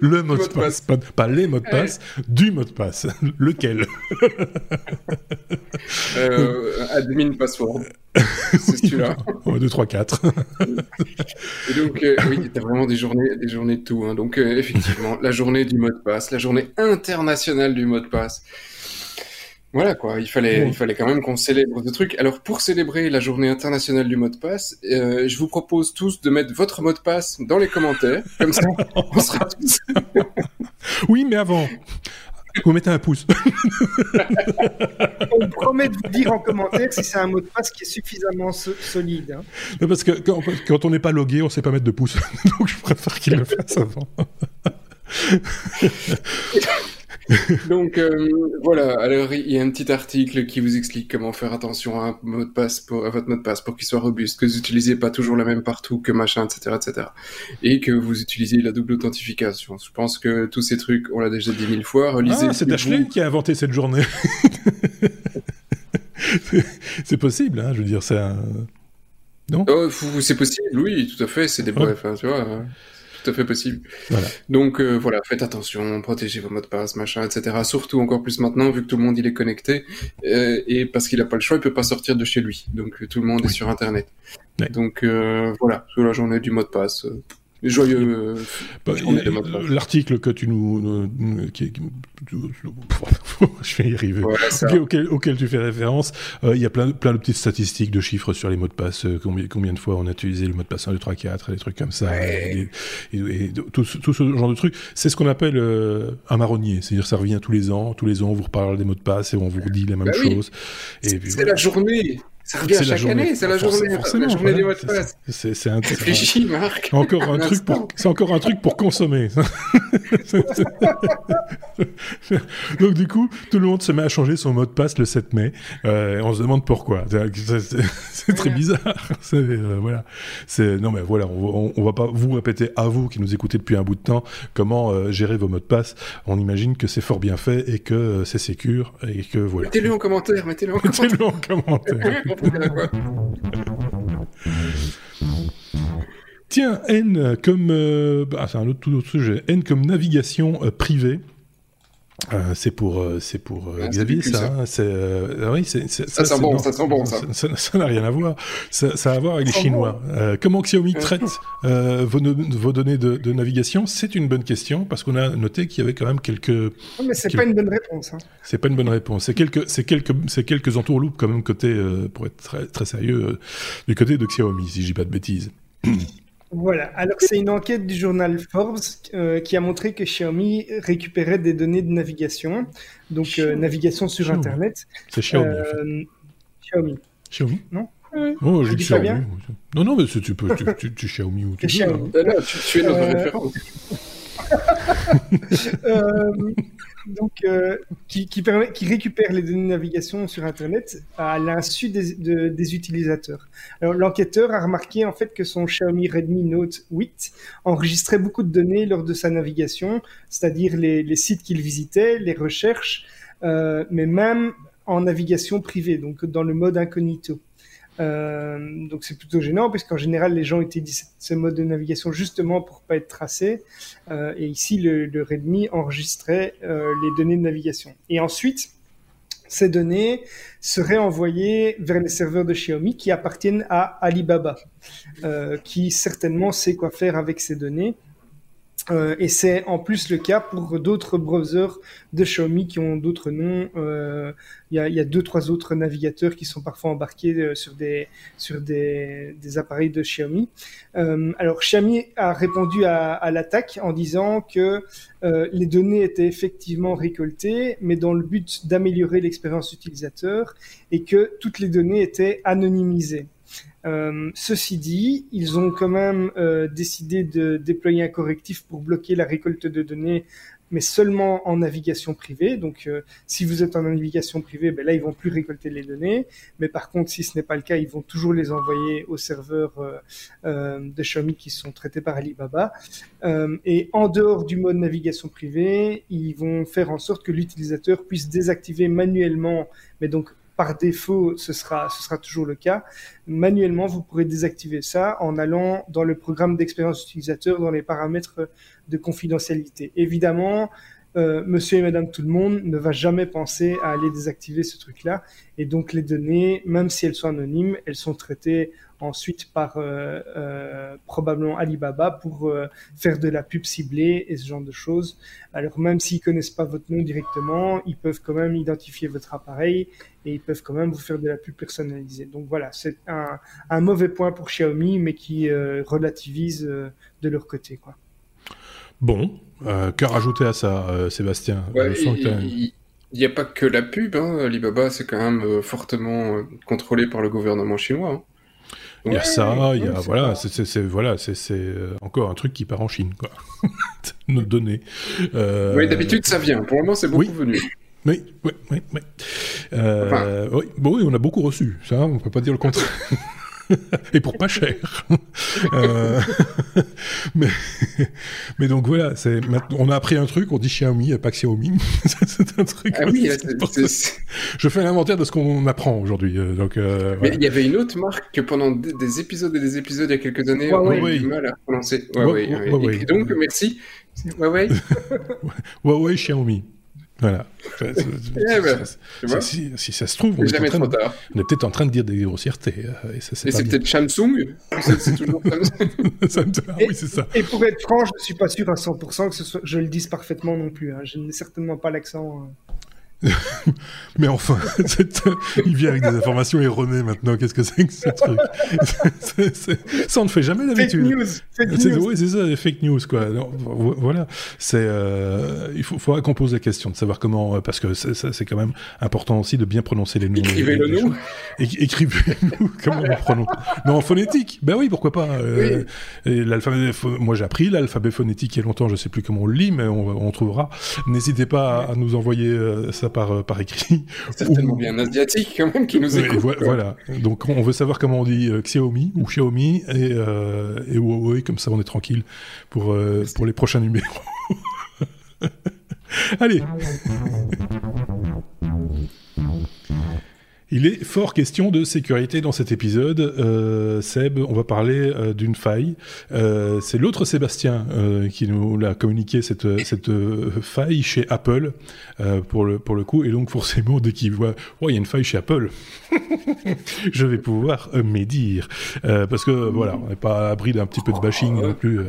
Le, mot de passe. Pas, pas, les mots de passe, du mot de passe. Lequel? Euh, admin password. C'est celui-là. 2, 3, 4. Et donc, euh, oui, t'as vraiment des journées, des journées de tout. Hein. Donc, euh, effectivement, la journée du mot de passe, la journée internationale du mot de passe. Voilà quoi, il fallait, il fallait quand même qu'on célèbre ce truc. Alors pour célébrer la journée internationale du mot de passe, euh, je vous propose tous de mettre votre mot de passe dans les commentaires, comme ça on sera tous. oui, mais avant, vous mettez un pouce. on promet de vous dire en commentaire si c'est un mot de passe qui est suffisamment solide. Hein. parce que quand, on n'est pas logué, on ne sait pas mettre de pouce. Donc je préfère qu'il le fasse avant. Donc euh, voilà, alors il y a un petit article qui vous explique comment faire attention à, un mot de passe pour, à votre mot de passe pour qu'il soit robuste, que vous n'utilisez pas toujours la même partout, que machin, etc., etc. Et que vous utilisez la double authentification. Je pense que tous ces trucs, on l'a déjà dit mille fois. Relisez ah, c'est Ashley qui a inventé cette journée. c'est possible, hein, je veux dire, c'est un... Non? Oh, C'est possible, oui, tout à fait, c'est des brefs, hein, tu vois. Tout à fait possible. Donc euh, voilà, faites attention, protégez vos mots de passe, machin, etc. Surtout encore plus maintenant, vu que tout le monde il est connecté euh, et parce qu'il a pas le choix, il peut pas sortir de chez lui. Donc tout le monde est sur Internet. Donc euh, voilà, sur la journée du mot de passe. Joyeux. Bah, l'article que tu nous. je vais y arriver. auquel, tu fais référence, euh, il y a plein, plein de petites statistiques de chiffres sur les mots de passe. Euh, combien, combien de fois on a utilisé le mot de passe 1, 2, 3, 4, des trucs comme ça. Et, tout, ce genre de trucs. C'est ce qu'on appelle euh, un marronnier. C'est-à-dire, ça revient tous les ans. Tous les ans, on vous reparle des mots de passe et on vous dit la même bah chose. C'est la journée. Ça revient chaque année, c'est la journée, la journée des mots de passe. C'est un Marc. Encore un truc pour, c'est encore un truc pour consommer. Donc du coup, tout le monde se met à changer son mot de passe le 7 mai. Euh, on se demande pourquoi. C'est très bizarre. Euh, voilà. C'est non mais voilà, on, on, va pas vous répéter à vous qui nous écoutez depuis un bout de temps comment euh, gérer vos mots de passe. On imagine que c'est fort bien fait et que euh, c'est sécure et que voilà. Mettez-le en commentaire. Mettez-le en commentaire. Mettez-le en commentaire. Tiens, N comme... Euh, bah, c'est un autre, tout autre sujet. N comme navigation euh, privée. Euh, c'est pour euh, c'est pour euh, ah, Xavier ça, c'est oui c'est ça, sent bon ça sent bon ça. ça n'a rien à voir. Ça, a à voir avec les Chinois. comment Xiaomi traite vos, vos, données de, de navigation? C'est une bonne question parce qu'on a noté qu'il y avait quand même quelques non, mais c'est pas une bonne réponse hein. c'est pas une bonne réponse. C'est quelques c'est quelques c'est quelques entourloupes quand même côté pour être très très sérieux du côté de Xiaomi si j'ai pas de bêtises Voilà, alors c'est une enquête du journal Forbes euh, qui a montré que Xiaomi récupérait des données de navigation, donc euh, navigation sur Internet. C'est Xiaomi. Euh, Xiaomi. Xiaomi Non Oh, je dis Xiaomi. Non, non, mais tu peux, tu, tu, Xiaomi ou tu veux. Hein. tu, tu es notre référence. donc, euh, qui, récupère les données de navigation sur Internet à l'insu des, utilisateurs. L'enquêteur a remarqué en fait que son Xiaomi Redmi Note 8 enregistrait beaucoup de données lors de sa navigation, c'est-à-dire les, les, sites qu'il visitait, les recherches, euh, mais même en navigation privée, donc dans le mode incognito. Euh, donc c'est plutôt gênant puisqu'en général les gens utilisent ce mode de navigation justement pour pas être tracés. Euh, et ici le, le Redmi enregistrait euh, les données de navigation. Et ensuite ces données seraient envoyées vers les serveurs de Xiaomi qui appartiennent à Alibaba, euh, qui certainement sait quoi faire avec ces données euh, et c'est en plus le cas pour d'autres browsers de Xiaomi qui ont d'autres noms. Euh, il y, a, y, a, deux, trois autres navigateurs qui sont parfois embarqués euh, sur des sur des, des appareils de Xiaomi. Euh, alors Xiaomi a répondu à, à l'attaque en disant que euh, les données étaient effectivement récoltées, mais dans le but d'améliorer l'expérience utilisateur et que toutes les données étaient anonymisées. Euh, ceci dit, ils ont quand même euh, décidé de déployer un correctif pour bloquer la récolte de données, mais seulement en navigation privée. Donc, euh, si vous êtes en navigation privée, ben là, ils vont plus récolter les données. Mais par contre, si ce n'est pas le cas, ils vont toujours les envoyer aux serveurs de Xiaomi qui sont traités par Alibaba. et en dehors du mode navigation privée, ils vont faire en sorte que l'utilisateur puisse désactiver manuellement, mais donc par défaut, ce sera, toujours le cas. Manuellement, vous pourrez désactiver ça en allant dans le programme d'expérience utilisateur, dans les paramètres de confidentialité. Évidemment, euh, monsieur et madame tout le monde ne va jamais penser à aller désactiver ce truc-là. Et donc les données, même si elles sont anonymes, elles sont traitées ensuite par euh, euh, probablement Alibaba pour faire de la pub ciblée et ce genre de choses. Alors même s'ils connaissent pas votre nom directement, ils peuvent quand même identifier votre appareil et ils peuvent quand même vous faire de la pub personnalisée. Donc voilà, c'est un, un, mauvais point pour Xiaomi, mais qui relativise de leur côté, quoi. Bon, euh, que rajouter à ça, Sébastien? Il n'y a pas que la pub, hein. Alibaba c'est quand même fortement contrôlé par le gouvernement chinois. Hein. Il y a ça, il y a voilà, c'est voilà, c'est euh, encore un truc qui part en Chine quoi. Nos données. Euh... Oui, d'habitude ça vient. Pour le moment, c'est beaucoup venu. Oui, oui, oui, oui. Euh, oui. Bon, oui, on a beaucoup reçu. Ça, on peut pas dire le contraire. et pour pas cher. euh, mais, mais donc voilà, on a appris un truc, on dit Xiaomi et pas Xiaomi. c'est un truc. Ah oui, je fais l'inventaire de ce qu'on apprend aujourd'hui. Euh, donc, euh, mais il y avait une autre marque que pendant des, épisodes et des épisodes il y a quelques années, on a eu du mal à prononcer. Ouais, ouais, donc merci. Huawei. Huawei Xiaomi. Voilà. Eh ben, si, si, ça se trouve, on est, peut-être en train de dire des grossièretés. Euh, et, c'est peut-être Samsung C'est toujours ah oui, c'est ça. Et pour être franc, je ne suis pas sûr à 100% que ce soit, je le dise parfaitement non plus. Hein. Je n'ai certainement pas l'accent. Euh, mais enfin, il vient avec des informations erronées maintenant. Qu'est-ce que c'est que ce truc Ça, on ne fait jamais d'habitude. Fake news. Oui, c'est ça, les fake news, quoi. voilà. C'est, euh, il faut, faudra qu'on pose la question de savoir comment, euh, parce que c'est quand même important aussi de bien prononcer les noms. Écrivez-le nous. Écrivez-nous comment on prononce. Non, en phonétique. Ben oui, pourquoi pas. Euh, l'alphabet, moi j'ai appris l'alphabet phonétique il y a longtemps. Je sais plus comment on le lit, mais on, on trouvera. N'hésitez pas à, nous envoyer ça par, euh, par écrit. C'est tellement bien asiatique quand même qui nous écoute. voilà. Donc on veut savoir comment on dit euh, Xiaomi ou Xiaomi et, euh, et Huawei, comme ça on est tranquille pour, euh, pour les prochains numéros. Allez. Il est fort question de sécurité dans cet épisode. Euh, Seb, on va parler euh, d'une faille. Euh, c'est l'autre Sébastien euh, qui nous l'a communiqué cette, cette euh, faille chez Apple pour le pour le coup. Et donc forcément, dès qu'il voit, oh, il y a une faille chez Apple, je vais pouvoir médire parce que voilà, on n'est pas à l'abri d'un petit peu de bashing non plus.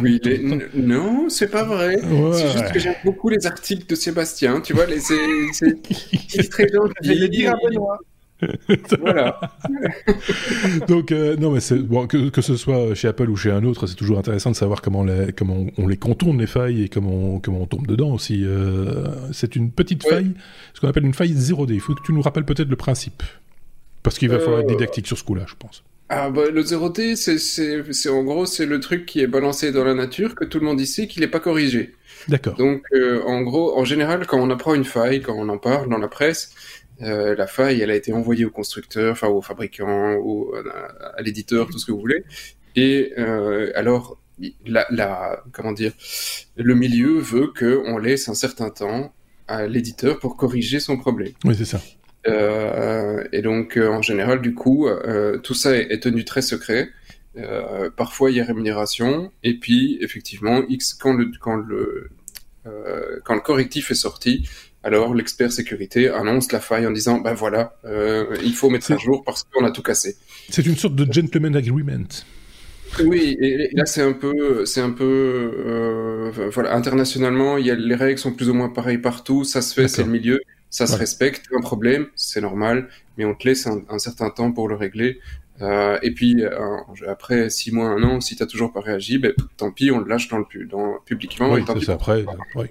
Oui, non, c'est pas vrai. C'est juste que j'aime beaucoup les articles de Sébastien. Tu vois, les c'est très gentil. dire à Benoît voilà. Donc, euh, non, mais bon, que, que, ce soit chez Apple ou chez un autre, c'est toujours intéressant de savoir comment, les, comment on les contourne, les failles, et comment on, comment on tombe dedans aussi. Euh, c'est une petite faille, ce qu'on appelle une faille 0D. Il faut que tu nous rappelles peut-être le principe. Parce qu'il va falloir être euh, didactique sur ce coup-là, je pense. Ah bah, le 0D, c'est en gros, c'est le truc qui est balancé dans la nature, que tout le monde ici, qu'il n'est pas corrigé. D'accord. Donc, en gros, en général, quand on apprend une faille, quand on en parle dans la presse, euh, la faille, elle a été envoyée au constructeur, enfin au fabricant, au, à, l'éditeur, tout ce que vous voulez. Et euh, alors, la, la, comment dire, le milieu veut que on laisse un certain temps à l'éditeur pour corriger son problème. Oui, c'est ça. Euh, et donc, en général, du coup, tout ça est, est, tenu très secret. Parfois, il y a rémunération. Et puis, effectivement, X, quand le, quand le, quand le correctif est sorti, alors l'expert sécurité annonce la faille en disant ben voilà, euh, il faut mettre à jour parce qu'on a tout cassé. C'est une sorte de gentleman agreement. Oui, et là c'est un peu, c'est un peu, euh, voilà, internationalement, il y a, les règles sont plus ou moins pareilles partout, ça se fait, c'est le milieu, ça se respecte, un problème, c'est normal, mais on te laisse un, certain temps pour le régler. Euh, et puis euh, après six mois, un an, si t'as toujours pas réagi, ben tant pis, on le lâche dans le dans publiquement. Oui, c'est après. Oui.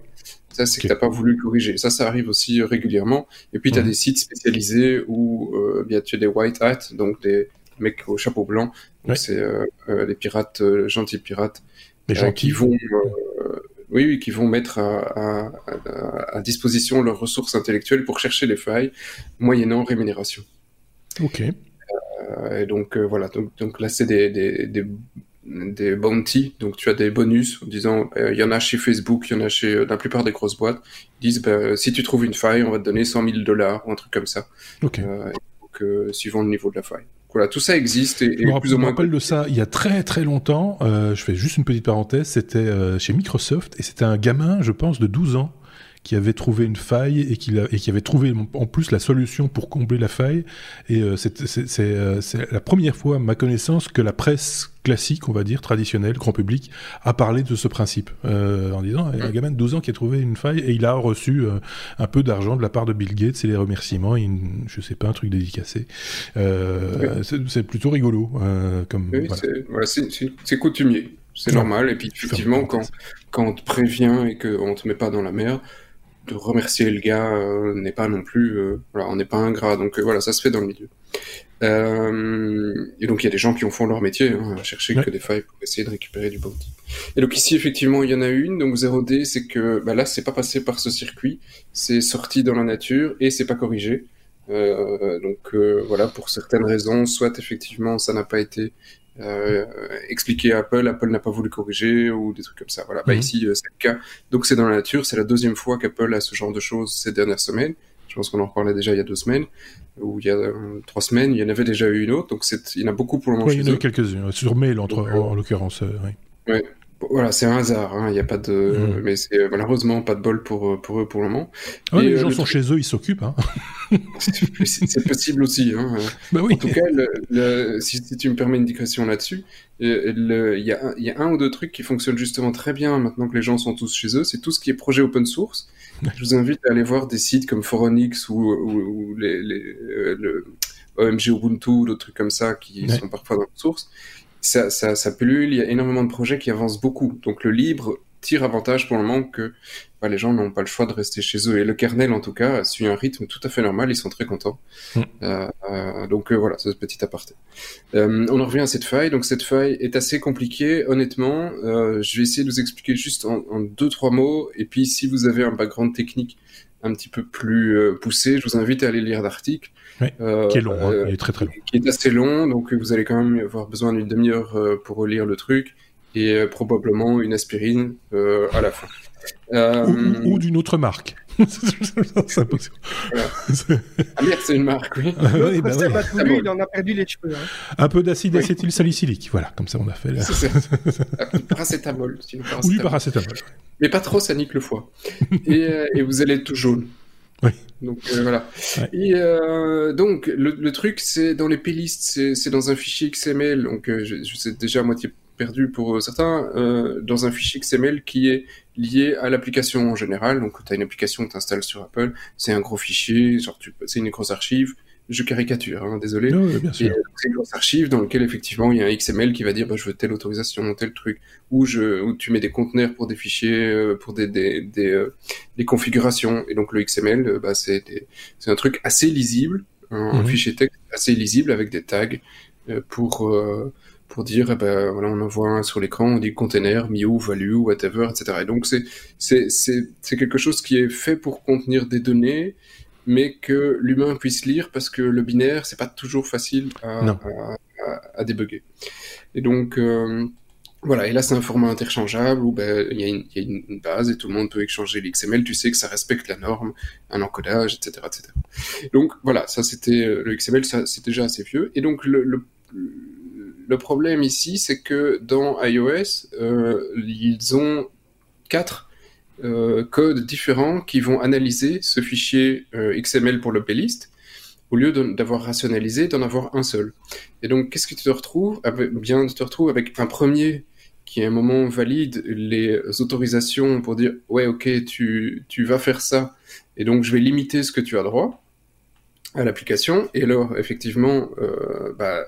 Ça, c'est que t'as pas voulu corriger. Ça, ça arrive aussi euh, régulièrement. Et puis, tu as mhm. des sites spécialisés où euh, bien, tu as des white hats, donc des mecs au chapeau blanc. Donc, c'est euh, euh, des pirates, euh, gentils pirates, gens qui vont, oui, oui, qui vont mettre à, à, à, disposition leurs ressources intellectuelles pour chercher les failles, moyennant rémunération. Ok. et donc, voilà. Donc, donc là, c'est des, des, des des bounty, donc tu as des bonus en disant euh, il y en a chez Facebook, il y en a chez euh, la plupart des grosses boîtes. Ils disent bah, si tu trouves une faille, on va te donner 100 000 dollars ou un truc comme ça. Ok. Euh, donc, suivant le niveau de la faille. Voilà, tout ça existe et, et je plus ou moins. rappelle de ça il y a très très longtemps. je fais juste une petite parenthèse. C'était chez Microsoft et c'était un gamin, je pense, de 12 ans qui avait trouvé une faille et qui, et qui avait trouvé en plus la solution pour combler la faille. Et euh, c'est la première fois, à ma connaissance, que la presse classique, on va dire, traditionnelle, grand public, a parlé de ce principe, en disant, il y a un gamin de 12 ans qui a trouvé une faille et il a reçu un peu d'argent de la part de Bill Gates et les remerciements, et je sais pas, un truc dédicacé. C'est plutôt rigolo. comme, c'est coutumier. C'est normal. Et puis, effectivement, quand, quand on te prévient et qu'on te met pas dans la merde, de remercier le gars euh, n'est pas non plus. Euh, voilà, on n'est pas ingrat. Donc, euh, voilà, ça se fait dans le milieu. et donc, il y a des gens qui en font leur métier, hein, à chercher que des failles pour essayer de récupérer du bounty. Et donc, ici, effectivement, il y en a une. Donc, 0D, c'est que bah, là, c'est pas passé par ce circuit. C'est sorti dans la nature et c'est pas corrigé. donc, voilà, pour certaines raisons, soit effectivement, ça n'a pas été euh, expliquer à Apple, Apple n'a pas voulu corriger ou des trucs comme ça. Voilà, bah mhm. ici euh, c'est le cas. Donc c'est dans la nature, c'est la deuxième fois qu'Apple a ce genre de choses ces dernières semaines. Je pense qu'on en parlait déjà il y a deux semaines ou il y a euh, trois semaines, il y en avait déjà eu une autre. Donc il y en a beaucoup pour le moment. il y en a eu quelques-unes sur mail entre, en, l'occurrence. oui. Ouais. Voilà, c'est un hasard. Hein. Il n'y a pas de, mm. mais c'est malheureusement pas de bol pour pour eux pour le moment. Ah, les gens sont chez eux, ils s'occupent. Hein. c'est possible aussi. Hein. Bah oui. En tout cas, le, si, tu me permets une digression là-dessus, il y, a, y, a un ou deux trucs qui fonctionnent justement très bien maintenant que les gens sont tous chez eux. C'est tout ce qui est projet open source. Je vous invite à aller voir des sites comme Foronix ou, ou, les, les, euh, le OMG Ubuntu, d'autres trucs comme ça qui sont parfois dans la source ça, ça, ça pullule, il y a énormément de projets qui avancent beaucoup. Donc le libre tire avantage pour le moment que bah, les gens n'ont pas le choix de rester chez eux. Et le kernel, en tout cas, suit un rythme tout à fait normal, ils sont très contents. Mm. Euh, euh, donc euh, voilà, c'est ce petit aparté. On en revient à cette faille. Donc cette faille est assez compliquée, honnêtement. Je vais essayer de vous expliquer juste en, en, deux, trois mots. Et puis si vous avez un background technique un petit peu plus poussé, je vous invite à aller lire l'article. Euh, qui est long, hein. il est très très long. Qui est assez long, donc vous allez quand même avoir besoin d'une demi-heure euh, pour lire le truc et probablement une aspirine à la fin. ou d'une autre marque. c'est impossible. Ah merde, c'est une marque, oui. Ah, oui, bah, oui. il en a perdu les cheveux. Hein. Un peu d'acide acétylsalicylique, voilà, comme ça on a fait. Là. paracétamol, paracétamol. Ou du paracétamol. Mais pas trop, ça nique le foie. et, euh, et vous allez être tout jaune. Oui. Donc euh, voilà. Et euh, donc le, le truc, c'est dans les playlists, c'est dans un fichier XML. Donc euh, je, je sais déjà à moitié perdu pour euh, certains, dans un fichier XML qui est lié à l'application en général. Donc, tu as une application que tu installes sur Apple, c'est un gros fichier, genre c'est une grosse archive. Je caricature, hein, désolé. C'est une grosse archive dans laquelle effectivement il y a un XML qui va dire bah, je veux telle autorisation, tel truc, ou je, où tu mets des conteneurs pour des fichiers, euh, pour des des, des, des, configurations. Et donc le XML, bah, c'est c'est un truc assez lisible, un, mhm. fichier texte assez lisible avec des tags pour pour dire, eh ben, voilà, on envoie un sur l'écran, on dit container, new, value, whatever, etc. Et donc, c'est, c'est, c'est, c'est quelque chose qui est fait pour contenir des données, mais que l'humain puisse lire parce que le binaire, c'est pas toujours facile à, à, à, débugger. Et donc, euh, voilà, et là c'est un format interchangeable où ben, il y, y, a une base et tout le monde peut échanger l'XML, tu sais que ça respecte la norme, un encodage, etc. etc. Donc voilà, ça c'était euh, le XML, ça c'était déjà assez vieux. Et donc le, le le problème ici, c'est que dans iOS, euh, ils ont quatre codes différents qui vont analyser ce fichier euh, XML pour le playlist, au lieu d'avoir rationalisé, d'en avoir un seul. Et donc, qu'est-ce que tu te retrouves Bien, tu te retrouves avec un premier qui, à un moment, valide les autorisations pour dire ouais, ok, tu, tu vas faire ça, et donc je vais limiter ce que tu as droit à l'application. Et alors, effectivement, euh, bah,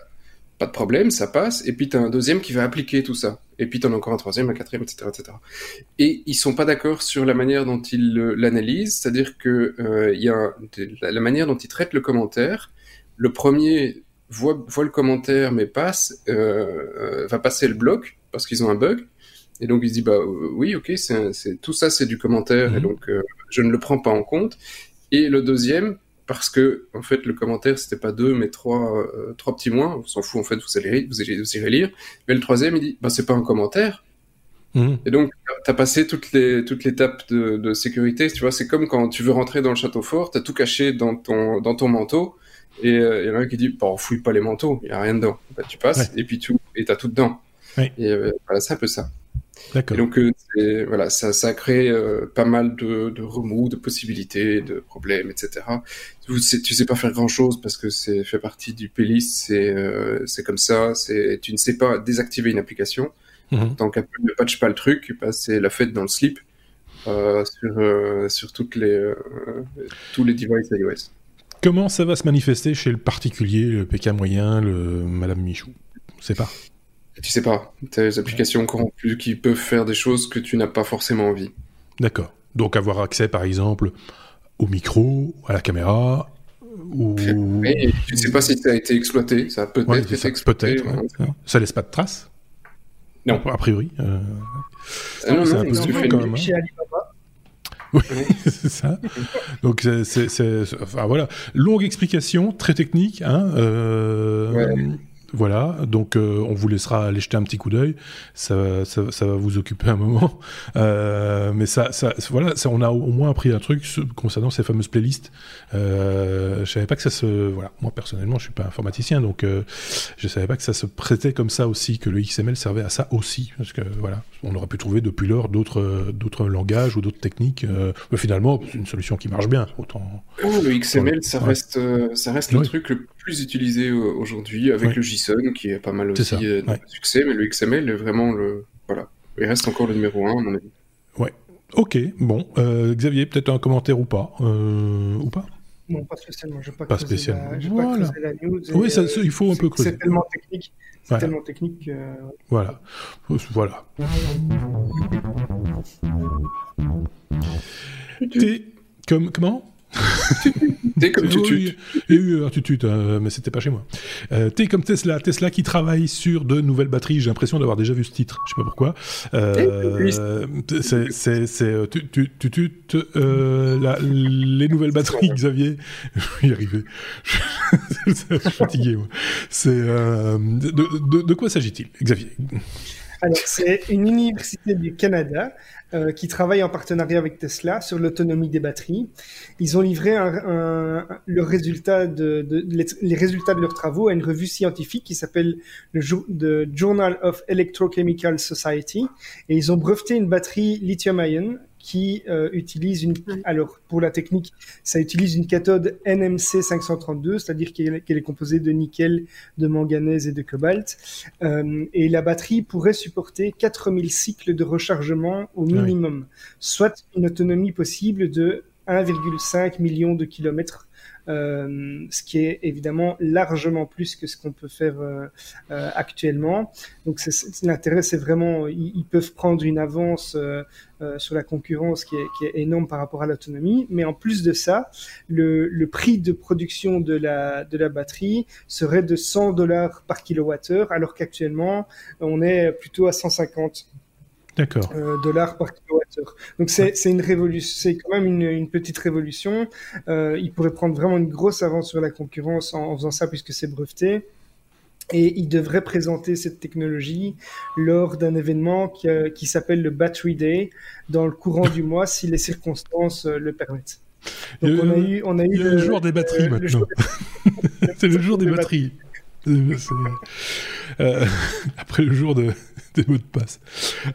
pas de problème, ça passe, et puis tu as un deuxième qui va appliquer tout ça, et puis tu en as encore un troisième, un quatrième, etc. etc. Et ils sont pas d'accord sur la manière dont ils l'analysent, c'est-à-dire que euh, y a la, manière dont ils traitent le commentaire, le premier voit, voit le commentaire mais passe, euh, va passer le bloc, parce qu'ils ont un bug, et donc il se dit, bah oui, ok, c'est tout ça c'est du commentaire, et mhm. donc euh, je ne le prends pas en compte, et le deuxième parce que en fait le commentaire c'était pas deux mais trois euh, trois petits mots on s'en fout en fait vous allez vous allez vous irez lire. Mais le troisième il dit bah c'est pas un commentaire. Mmh. et donc tu as passé toutes les toutes l'étape de, de sécurité tu vois. C'est comme quand tu veux rentrer dans le château fort tu as tout caché dans ton dans ton manteau. Et euh, il y en a un qui dit bah on fouille pas les manteaux il y a rien dedans. Bah, tu passes et puis tu et t'as tout dedans. Et euh, voilà c'est un peu ça D'accord. Donc voilà, ça, ça a créé pas mal de, de remous, de possibilités, de problèmes, etc. Tu sais, tu sais pas faire grand chose parce que c'est fait partie du playlist, c'est c'est comme ça. C'est tu ne sais pas désactiver une application. Mhm. Tant qu'Apple ne patche pas le truc, bah, c'est la fête dans le slip sur sur toutes les tous les devices iOS. Comment ça va se manifester chez le particulier, le PK moyen, le Madame Michou? Je sais pas. Tu sais pas. Tu as des applications corrompues qui peuvent faire des choses que tu n'as pas forcément envie. D'accord. Donc avoir accès, par exemple, au micro, à la caméra, ou... Oui, tu sais pas si ça a été exploité. Ça peut-être été exploité. Peut-être. Ça laisse pas de traces? Non. A priori. Euh... Ah non, non, c'est un peu quand même. Hein. Oui, c'est ça. Donc, c'est, enfin voilà, longue explication, très technique. Hein, euh, ouais. Voilà, donc euh, on vous laissera aller jeter un petit coup d'œil. Ça, ça, ça, va vous occuper un moment. Euh, mais ça, ça, voilà, ça, on a au moins appris un truc concernant ces fameuses playlists. Euh, je savais pas que ça se, voilà, moi personnellement, je suis pas informaticien, donc euh, je savais pas que ça se prêtait comme ça aussi, que le XML servait à ça aussi, parce que voilà, on aurait pu trouver depuis lors d'autres, d'autres langages ou d'autres techniques. Mais finalement, c'est une solution qui marche bien. Autant. Oh, le XML, ça reste, ça reste le truc le plus utilisé aujourd'hui avec le JSON qui est pas mal aussi de succès, mais le XML est vraiment le, voilà, il reste encore le numéro un à mon avis. Ouais. Ok, bon. Euh, Xavier, peut-être un commentaire ou pas euh, Ou pas? Non, pas spécialement. Je pas, pas spécialement. La, voilà. pas la news. oui, ça, il faut un peu creuser. C'est tellement technique. C'est tellement technique. Euh... Voilà. Voilà. T'es comme comment? T'es comme Tutut. Il y a eu un Tutut, euh, mais c'était pas chez moi. Euh, T'es comme Tesla. Tesla qui travaille sur de nouvelles batteries. J'ai l'impression d'avoir déjà vu ce titre. Je sais pas pourquoi. Euh, c'est euh, Tutut. Euh, les nouvelles batteries, Xavier. Je vais y arriver. je suis fatigué. C'est de, de, de quoi s'agit-il, Xavier? Alors, c'est une université du Canada euh, qui travaille en partenariat avec Tesla sur l'autonomie des batteries. Ils ont livré un, un, le résultat de, de, les résultats de leurs travaux à une revue scientifique qui s'appelle le Journal of Electrochemical Society et ils ont breveté une batterie lithium-ion qui euh, utilise une. Alors, pour la technique, ça utilise une cathode NMC 532, c'est-à-dire qu'elle est composée de nickel, de manganèse et de cobalt. Euh, et la batterie pourrait supporter 4000 cycles de rechargement au minimum, soit une autonomie possible de 1,5 million de kilomètres ce qui est évidemment largement plus que ce qu'on peut faire euh, euh, actuellement. Donc l'intérêt, c'est vraiment, ils, peuvent prendre une avance sur la concurrence qui est, qui est, énorme par rapport à l'autonomie, mais en plus de ça, le, le, prix de production de la, de la batterie serait de 100 dollars par kilowattheure, alors qu'actuellement, on est plutôt à 150 D'accord. Euh, dollars par kilowattheure. Donc c'est c'est une révolution, c'est quand même une, une petite révolution. Euh, il pourrait prendre vraiment une grosse avance sur la concurrence en, en faisant ça puisque c'est breveté. Et il devrait présenter cette technologie lors d'un événement qui, euh, qui s'appelle le Battery Day dans le courant du mois si les circonstances euh, le permettent. Donc on a eu, on a eu le, jour des batteries maintenant. c'est le jour des batteries. Euh, après le jour de, des mots de passe.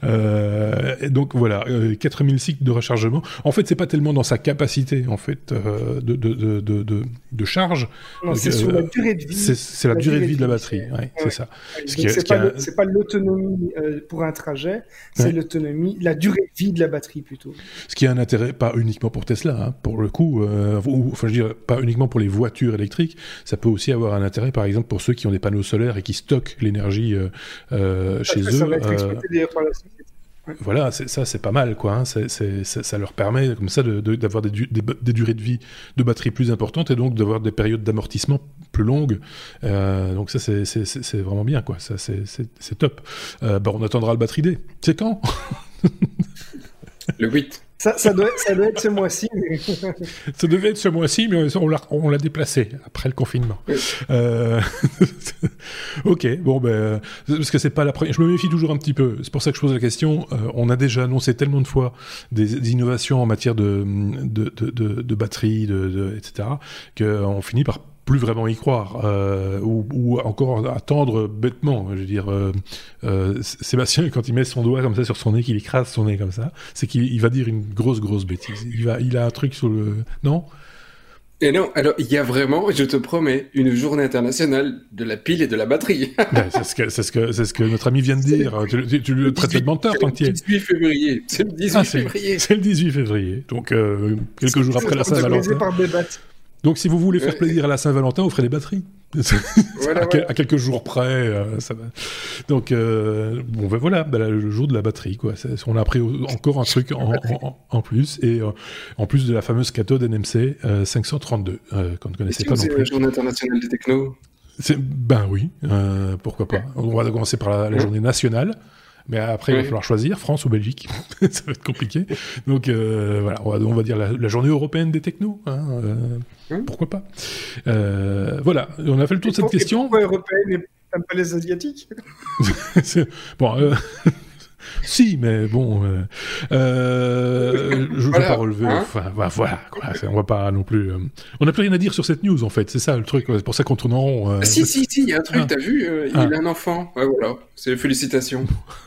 Euh, donc voilà, 4000 euh, cycles de rechargement. En fait, c'est pas tellement dans sa capacité en fait euh, de, de, de, de, charge. c'est sur la durée de vie. C'est la, la, durée de vie de la batterie. Ouais, c'est ça. C'est pas, pas l'autonomie pour un trajet, c'est l'autonomie, la durée de vie de la batterie plutôt. Ce qui a un intérêt pas uniquement pour Tesla, hein, pour le coup, ou, enfin je veux dire pas uniquement pour les voitures électriques, ça peut aussi avoir un intérêt par exemple pour ceux qui ont des panneaux solaires et qui stockent l'énergie chez eux euh, voilà, ça c'est pas mal, quoi. Hein. ça leur permet comme ça d'avoir de, des, des, durées de vie de batterie plus importantes et donc d'avoir des périodes d'amortissement plus longues. Euh, donc ça c'est vraiment bien, quoi. Ça c'est top. Euh, bah, on attendra le batterie D. C'est quand? Le 8. Ça, ça, doit, ça doit être ce mois-ci. ça devait être ce mois-ci, mais on l'a déplacé après le confinement. Euh... ok, bon, ben, parce que c'est pas la première. Je me méfie toujours un petit peu. C'est pour ça que je pose la question. Euh, on a déjà annoncé tellement de fois des, innovations en matière de, de, de, de, de batterie, de, etc., qu'on finit par plus vraiment y croire euh, ou, encore attendre bêtement. Je veux dire, euh, euh, Sébastien quand il met son doigt comme ça sur son nez, qu'il écrase son nez comme ça, c'est qu'il va dire une grosse grosse bêtise. Il va, il a un truc sur le non? Et non, alors il y a vraiment, je te promets, une journée internationale de la pile et de la batterie. Ben, c'est ce que c'est ce que c'est ce que notre ami vient de dire. Tu, tu, le traites de menteur tant qu'il est. C'est le 18 février. C'est le 18 ah, février. C'est le 18 février. Donc quelques jours après la Saint-Valentin. Donc si vous voulez faire plaisir à la Saint-Valentin, offrez des batteries. à, quelques jours près, euh, ça va. Donc euh, bon, ben voilà, ben le jour de la batterie, quoi. On a appris encore un truc en, plus et euh, en plus de la fameuse cathode NMC 532 qu'on ne connaissait pas non plus. la journée internationale des technos? Ben oui, pourquoi pas. On va commencer par la journée nationale. Mais après, il va falloir choisir France ou Belgique. ça va être compliqué. Donc euh, voilà, on va, dire la, journée européenne des technos. Hein, euh, pourquoi pas euh, Voilà, on a fait le tour de cette question. Pourquoi européenne et pas les asiatiques? Bon, si, mais bon, euh, euh, je ne vais pas relever. Hein enfin, voilà, quoi, on va pas non plus. Euh, on n'a plus rien à dire sur cette news, en fait. C'est ça le truc. C'est pour ça qu'on tourne en rond. Si, si, si, il y a un truc. Ah. T'as vu Il ah. a un enfant. Ouais, voilà. C'est félicitations.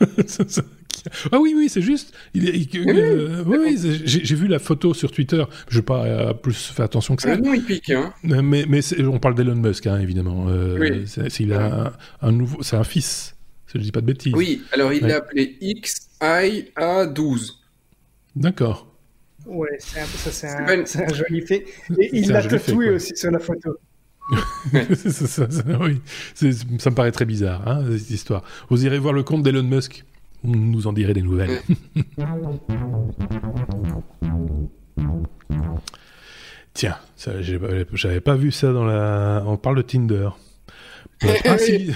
Ah oui, oui, c'est juste. Il, oui, oui j'ai vu la photo sur Twitter. Je vais pas plus faire attention que ça. Ah non, il pique, hein. Mais, mais on parle d'Elon Musk, hein, évidemment. oui. C'est un, un, nouveau, c'est un fils. Si je dis pas de bêtises. Oui, alors il l'a appelé XIA12. D'accord. Ouais, ça c'est un, un, joli fait. Et il l'a tatoué aussi sur la photo. ça, oui. ça me paraît très bizarre, hein, cette histoire. Vous irez voir le compte d'Elon Musk. On nous en dirait des nouvelles. Tiens, j'avais pas vu ça dans la. On parle de Tinder. Ah si,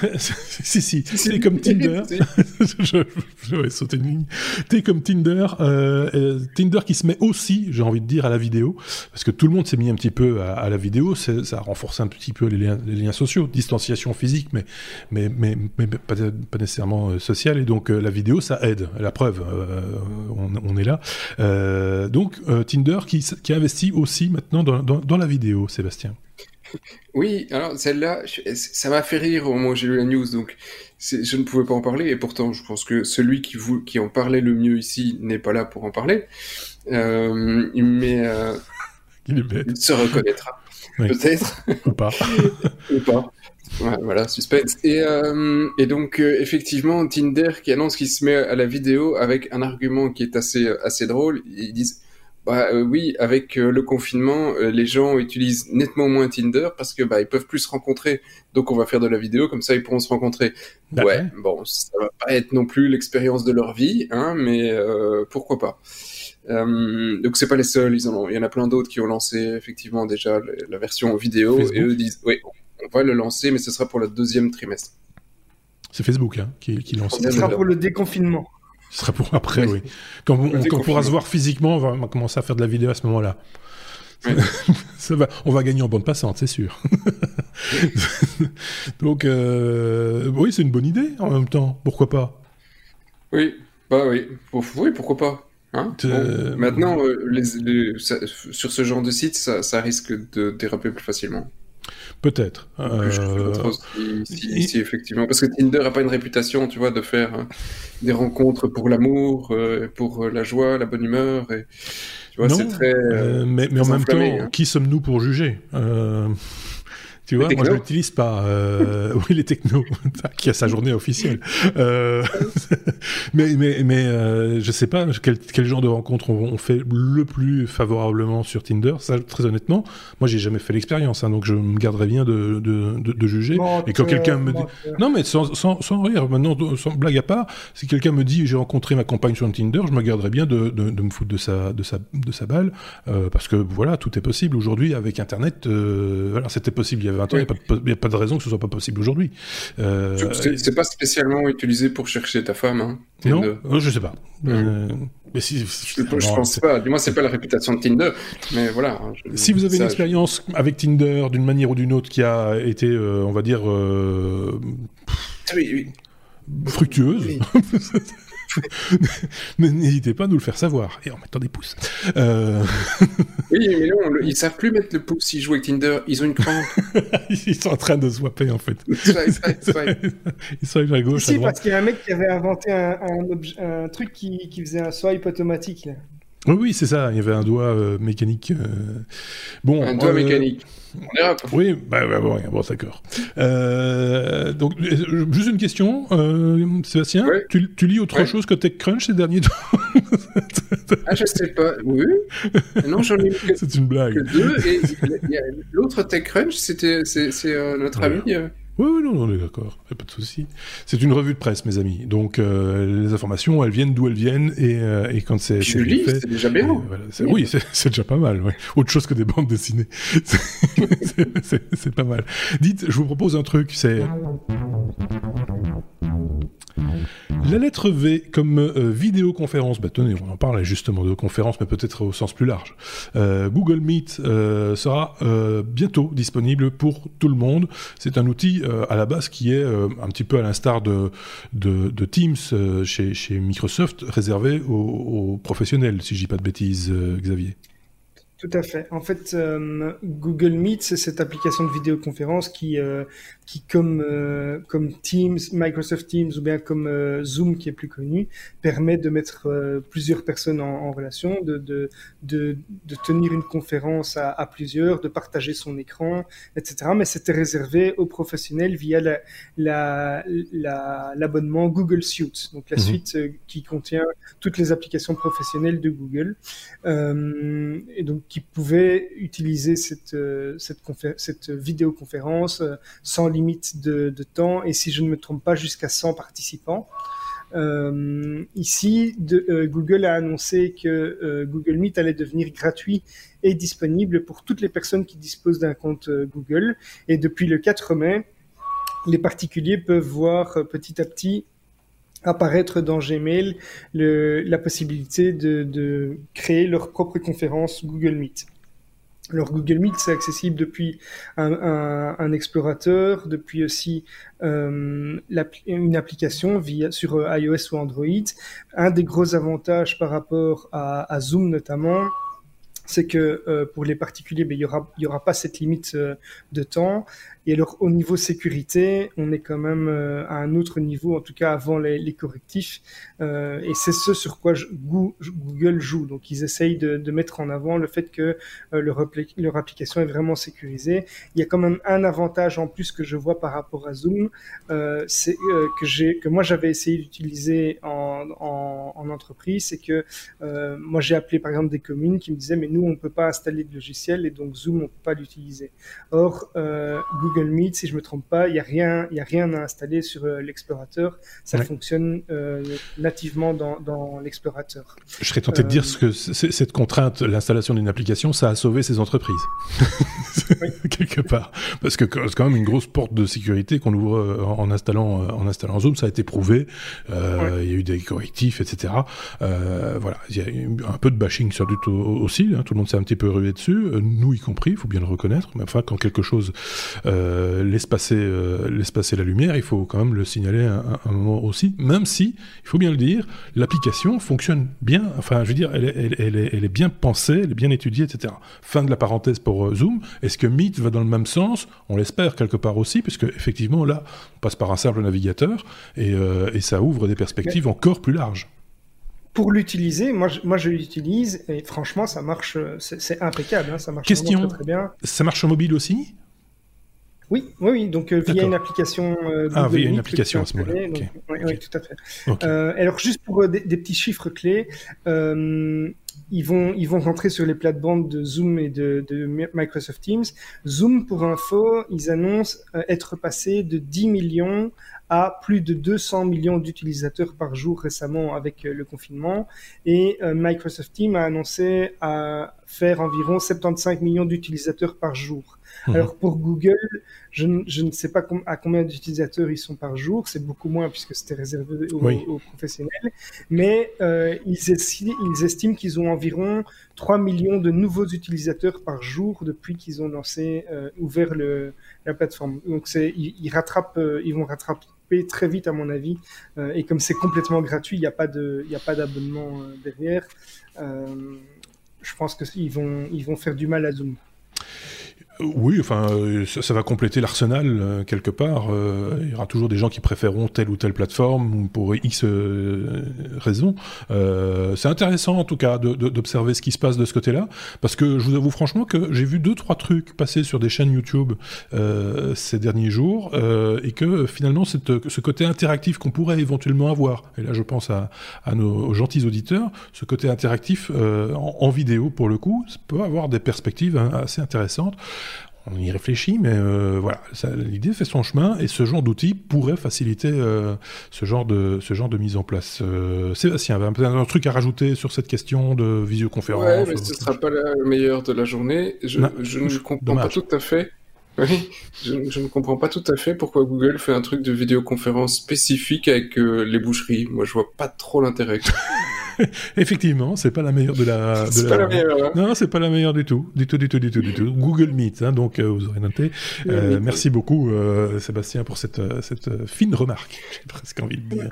si, si, c'est comme Tinder. je, je, vais sauter une ligne. T'es comme Tinder. Euh, euh, Tinder qui se met aussi, j'ai envie de dire, à la vidéo, parce que tout le monde s'est mis un petit peu à, la vidéo. Ça a renforcé un petit peu les liens, les liens sociaux, distanciation physique, mais mais mais, mais pas, pas, nécessairement euh, sociale. Et donc euh, la vidéo, ça aide. La preuve, euh, on, on, est là. donc Tinder qui, qui investit aussi maintenant dans, dans, dans la vidéo, Sébastien. Oui, alors celle-là, ça m'a fait rire au moment où j'ai lu la news, donc je ne pouvais pas en parler, et pourtant je pense que celui qui, vous, qui en parlait le mieux ici n'est pas là pour en parler, euh, mais euh, il, se reconnaîtra, peut-être. Ou pas. Ou pas. voilà, suspense. Et, euh, et donc, effectivement, Tinder qui annonce qu'il se met à la vidéo avec un argument qui est assez, assez drôle. Ils disent bah euh, oui, avec euh, le confinement, euh, les gens utilisent nettement moins Tinder parce que bah ils peuvent plus se rencontrer. Donc on va faire de la vidéo comme ça ils pourront se rencontrer. Ouais, bon, ça va pas être non plus l'expérience de leur vie, hein, mais pourquoi pas. donc c'est pas les seuls, ils en ont, il y en a plein d'autres qui ont lancé effectivement déjà la version vidéo et eux disent oui, on va le lancer, mais ce sera pour le deuxième trimestre. C'est Facebook hein, qui, qui lance. Ce sera pour le déconfinement. Ce sera pour après, oui. Quand on, pourra se voir physiquement, on va, commencer à faire de la vidéo à ce moment-là. Ça va, on va gagner en bande passante, c'est sûr. Donc, euh, oui, c'est une bonne idée en même temps. Pourquoi pas? Oui, bah oui, oui, pourquoi pas. Hein? Maintenant, euh, sur ce genre de site, ça risque de déraper plus facilement. Peut-être. Euh... Si, effectivement, parce que Tinder n'a pas une réputation, tu vois, de faire hein, des rencontres pour l'amour, euh, pour la joie, la bonne humeur. Et, tu vois, c'est très. Euh, mais, mais en même temps, hein. qui sommes-nous pour juger? Euh, tu vois, moi je l'utilise pas. Euh, oui, les technos, qui a sa journée officielle. Euh, mais mais mais euh, je sais pas quel, quel genre de rencontres on, fait le plus favorablement sur Tinder. Ça, très honnêtement, moi j'ai jamais fait l'expérience, hein, donc je me garderais bien de de, de, juger. Et quand quelqu'un me dit, non mais sans, sans, sans rire, maintenant sans blague à part, si quelqu'un me dit j'ai rencontré ma compagne sur Tinder, je me garderais bien de, de, me foutre de sa de sa de sa balle, parce que voilà, tout est possible aujourd'hui avec Internet. Voilà, c'était possible il y a 20 ans, il n'y a, pas de raison que ce soit pas possible aujourd'hui. Euh, c'est pas spécialement utilisé pour chercher ta femme, hein, Non, euh, je sais pas. Euh, mais si, je, pense pas. Du moins, c'est pas la réputation de Tinder. Mais voilà. Hein, si vous avez une expérience avec Tinder d'une manière ou d'une autre qui a été, on va dire, oui, oui. fructueuse. N'hésitez pas à nous le faire savoir et en mettant des pouces. Euh... oui, mais non, ils savent plus mettre le pouce s'ils jouent avec Tinder. Ils ont une crampe. ils sont en train de swapper en fait. ils swipent à gauche. Si, parce qu'il y a un mec qui avait inventé un, un, truc qui, qui, faisait un swipe automatique. Là. Oui, oui, c'est ça. Il y avait un doigt euh, mécanique. Euh... Bon, un doigt euh, mécanique. Oui, bah, bah, bon, bon d'accord. Donc, juste une question, Sébastien. Tu, tu, lis autre chose que TechCrunch ces derniers temps? Ah, je sais pas. Oui. Non, j'en ai que, C'est une blague. Que deux. Et l'autre TechCrunch, c'était c'est notre ami. Oui, oui, non, on est d'accord, pas de souci. C'est une revue de presse, mes amis. Donc, euh, les informations, elles viennent d'où elles viennent, et, euh, et quand c'est. Je lis, c'est déjà bien. Voilà, oui, c'est déjà pas mal. Ouais. Autre chose que des bandes dessinées. c'est pas mal. Dites, je vous propose un truc, c'est. La lettre V comme euh, vidéoconférence, bah tenez, on en parle justement de conférence, mais peut-être au sens plus large. Euh, Google Meet euh, sera bientôt disponible pour tout le monde. C'est un outil à la base qui est un petit peu à l'instar de, Teams chez, Microsoft, réservé aux, aux, professionnels, si je dis pas de bêtises, Xavier. Tout à fait. En fait, Google Meet, c'est cette application de vidéoconférence qui, qui comme euh, comme Teams, Microsoft Teams ou bien comme euh, Zoom qui est plus connu, permet de mettre euh, plusieurs personnes en, en relation, de, de, de, de, tenir une conférence à, à, plusieurs, de partager son écran, etc. Mais c'était réservé aux professionnels via l'abonnement la, la, Google Suite, donc la mhm. suite qui contient toutes les applications professionnelles de Google, et donc qui pouvaient utiliser cette cette, cette vidéoconférence sans limite de, temps et si je ne me trompe pas jusqu'à 100 participants. Euh, ici, euh, Google a annoncé que euh, Google Meet allait devenir gratuit et disponible pour toutes les personnes qui disposent d'un compte Google. Et depuis le 4 mai, les particuliers peuvent voir petit à petit apparaître dans Gmail la possibilité de, créer leur propre conférence Google Meet. Alors Google Meet, c'est accessible depuis un, explorateur, depuis aussi euh, une application via sur euh, iOS ou Android. Un des gros avantages par rapport à, Zoom notamment, c'est que euh, pour les particuliers, ben, il y aura, pas cette limite de temps. Et alors, au niveau sécurité, on est quand même euh, à un autre niveau, en tout cas avant les, les correctifs. Euh, et c'est ce sur quoi Google joue. Donc, ils essayent de, de, mettre en avant le fait que euh, leur, leur, application est vraiment sécurisée. Il y a quand même un avantage en plus que je vois par rapport à Zoom, euh, c'est que j'ai que moi j'avais essayé d'utiliser en, en, en, entreprise, c'est que moi j'ai appelé par exemple des communes qui me disaient mais nous on peut pas installer de logiciel et donc Zoom on peut pas l'utiliser. Or Google Google Meet, si je me trompe pas, il n'y a rien, il a rien à installer sur euh, l'explorateur. Ça fonctionne euh, nativement dans, dans l'explorateur. Je serais tenté de dire euh, que cette contrainte, l'installation d'une application, ça a sauvé ces entreprises quelque part, parce que c'est quand même une grosse porte de sécurité qu'on ouvre en installant, en installant Zoom. Ça a été prouvé. Il y a eu des correctifs, etc. voilà, il y a un peu de bashing sur du tout aussi. Hein. tout le monde s'est un petit peu rué dessus, nous y compris. Il faut bien le reconnaître. Mais enfin, quand quelque chose euh, laisse, passer, euh, laisse passer la lumière, il faut quand même le signaler à, un moment aussi, même si, il faut bien le dire, l'application fonctionne bien, enfin je veux dire, elle est, elle, est, elle est, bien pensée, elle est bien étudiée, etc. Fin de la parenthèse pour euh, Zoom, est-ce que Meet va dans le même sens? On l'espère quelque part aussi, puisque effectivement là, on passe par un simple navigateur, et, et ça ouvre des perspectives encore plus larges pour l'utiliser, moi, je, moi je l'utilise et franchement ça marche, c'est impeccable, hein, ça marche Question, très, très bien. Ça marche mobile aussi oui, oui, oui. Donc euh, via une application. Euh, ah, via une application à ce moment-là. Oui, tout à fait. Euh, alors juste pour euh, des, des, petits chiffres clés, ils vont ils vont rentrer sur les plates-bandes de Zoom et de, de, Microsoft Teams. Zoom, pour info, ils annoncent être passé de 10 millions à plus de 200 millions d'utilisateurs par jour récemment avec le confinement. Et Microsoft Teams a annoncé à faire environ 75 millions d'utilisateurs par jour. Mhm. Alors pour Google, je, ne sais pas à combien d'utilisateurs ils sont par jour, c'est beaucoup moins puisque c'était réservé aux, professionnels, mais euh, ils, estiment qu'ils ont environ 3 millions de nouveaux utilisateurs par jour depuis qu'ils ont lancé, euh, ouvert le, la plateforme. Donc ils, rattrapent, euh, ils vont rattraper très vite, à mon avis. et comme c'est complètement gratuit, il n'y a pas d'abonnement derrière. je pense qu'ils vont, ils vont faire du mal à Zoom. Oui, enfin, euh, ça, va compléter l'arsenal euh, quelque part. Euh, il y aura toujours des gens qui préféreront telle ou telle plateforme pour X raisons. c'est intéressant en tout cas d'observer ce qui se passe de ce côté-là, parce que je vous avoue franchement que j'ai vu deux trois trucs passer sur des chaînes YouTube ces derniers jours et que finalement cette, ce côté interactif qu'on pourrait éventuellement avoir, et là je pense à, à nos gentils auditeurs, ce côté interactif en, vidéo pour le coup, ça peut avoir des perspectives hein, assez intéressantes on y réfléchit, mais euh, voilà, l'idée fait son chemin et ce genre d'outil pourrait faciliter euh, ce, genre de, ce genre de mise en place. Euh, Sébastien, un, un, truc à rajouter sur cette question de visioconférence Ouais, mais ce ne sera pas la meilleure de la journée. Je, ne comprends pas tout à fait. Oui, je, ne comprends pas tout à fait pourquoi Google fait un truc de vidéoconférence spécifique avec les boucheries. Moi, je vois pas trop l'intérêt. Effectivement, c'est pas la meilleure de la. C'est pas la meilleure. Hein. Non, c'est pas la meilleure du tout, du tout, du tout, du tout, du tout. Google Meet, hein, donc euh, vous aurez noté. Euh, merci beaucoup, euh, Sébastien, pour cette cette fine remarque. J'ai presque envie de dire.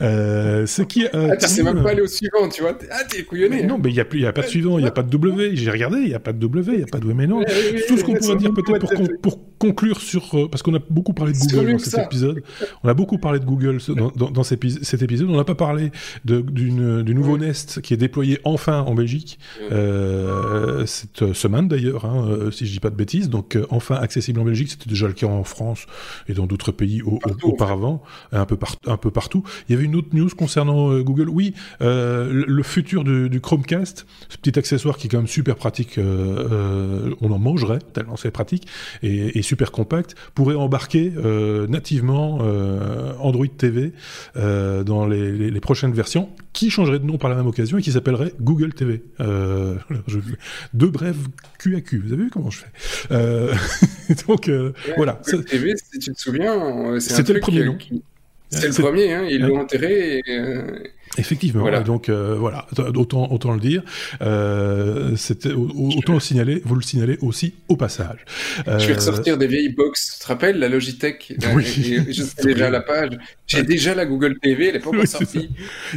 ce qui. ah, tu sais même pas aller au suivant, tu vois. Ah, t'es couillonné. non, mais il y a plus, il y a pas de suivant, il y a pas de W. J'ai regardé, il y a pas de W, il y a pas de W, mais non. Tout ce qu'on pourrait dire peut-être pour, pour conclure sur, parce qu'on a beaucoup parlé de Google dans cet épisode. On a beaucoup parlé de Google dans, dans, cet épisode. On n'a pas parlé du nouveau Nest qui est déployé enfin en Belgique euh, cette semaine d'ailleurs, hein, euh, si je dis pas de bêtises. Donc euh, enfin accessible en Belgique, c'était déjà le cas en France et dans d'autres pays auparavant, un peu, un peu partout. Il y avait une autre news concernant Google. Oui, le futur du, Chromecast, ce petit accessoire qui est quand même super pratique, on en mangerait tellement c'est pratique et, super compact, pourrait embarquer nativement Android TV dans les, les prochaines versions qui changerait de nom par la même occasion et qui s'appellerait Google TV. Euh, je, deux brèves QAQ. Vous avez vu comment je fais? Euh, Donc euh, voilà. Google TV, si tu te souviens, c'était le premier nom. C'est le premier, hein, ils l'ont enterré. Et, Effectivement. Voilà. Donc euh, voilà, autant autant le dire. Euh, c'était autant le signaler, vous le signalez aussi au passage. Euh... Je vais ressortir des vieilles box. Tu te rappelles la Logitech oui. Je sais déjà la page. J'ai déjà la Google TV, elle est pas encore sortie.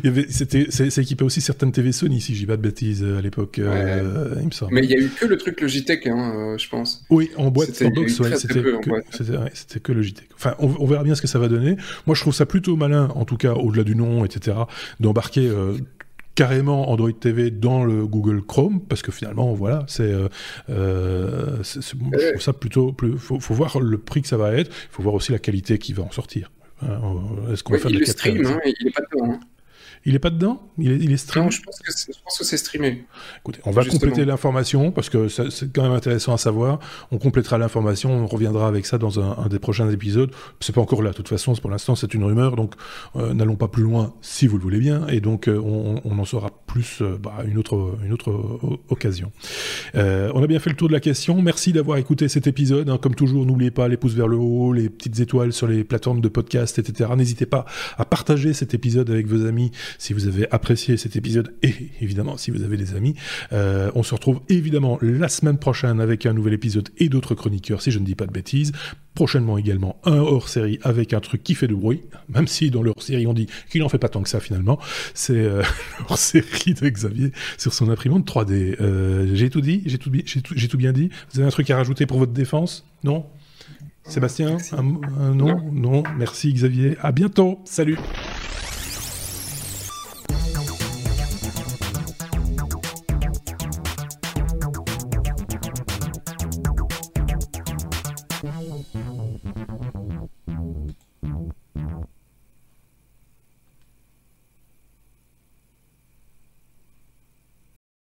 Il y avait, c'était, c'est équipé aussi certaines TV Sony, si j'ai pas de bêtises à l'époque. Euh, il me semble. Mais il y a eu que le truc Logitech, hein, je pense. Oui, en boîte, en box, ouais, c'était que, que Logitech. Enfin, on, on verra bien ce que ça va donner. Moi, je trouve ça plutôt malin, en tout cas, au-delà du nom, etc d'embarquer euh, carrément Android TV dans le Google Chrome parce que finalement voilà c'est euh, euh je trouve ça plutôt plus faut, faut, voir le prix que ça va être il faut voir aussi la qualité qui va en sortir hein, est-ce qu'on va faire il le stream hein, il est pas hein. Il est pas dedans? Il est, il est streamé? Je pense que c'est streamé. Écoutez, on va compléter l'information parce que c'est quand même intéressant à savoir. On complétera l'information, on reviendra avec ça dans un, des prochains épisodes. C'est pas encore là, de toute façon, pour l'instant c'est une rumeur, donc euh, n'allons pas plus loin si vous le voulez bien, et donc euh, on, on, en saura plus euh, bah, une autre une autre occasion. on a bien fait le tour de la question. Merci d'avoir écouté cet épisode. Hein. Comme toujours, n'oubliez pas les pouces vers le haut, les petites étoiles sur les plateformes de podcast, etc. N'hésitez pas à partager cet épisode avec vos amis si vous avez apprécié cet épisode et évidemment si vous avez des amis. Euh, on se retrouve évidemment la semaine prochaine avec un nouvel épisode et d'autres chroniqueurs si je ne dis pas de bêtises. Prochainement également un hors-série avec un truc qui fait du bruit, même si dans le hors-série on dit qu'il n'en fait pas tant que ça finalement. C'est euh, le hors-série de Xavier sur son imprimante 3D. Euh, j'ai tout dit, j'ai tout, j'ai tout, bien dit. Vous avez un truc à rajouter pour votre défense? Non? Sébastien un, non, non, merci Xavier. À bientôt. Salut.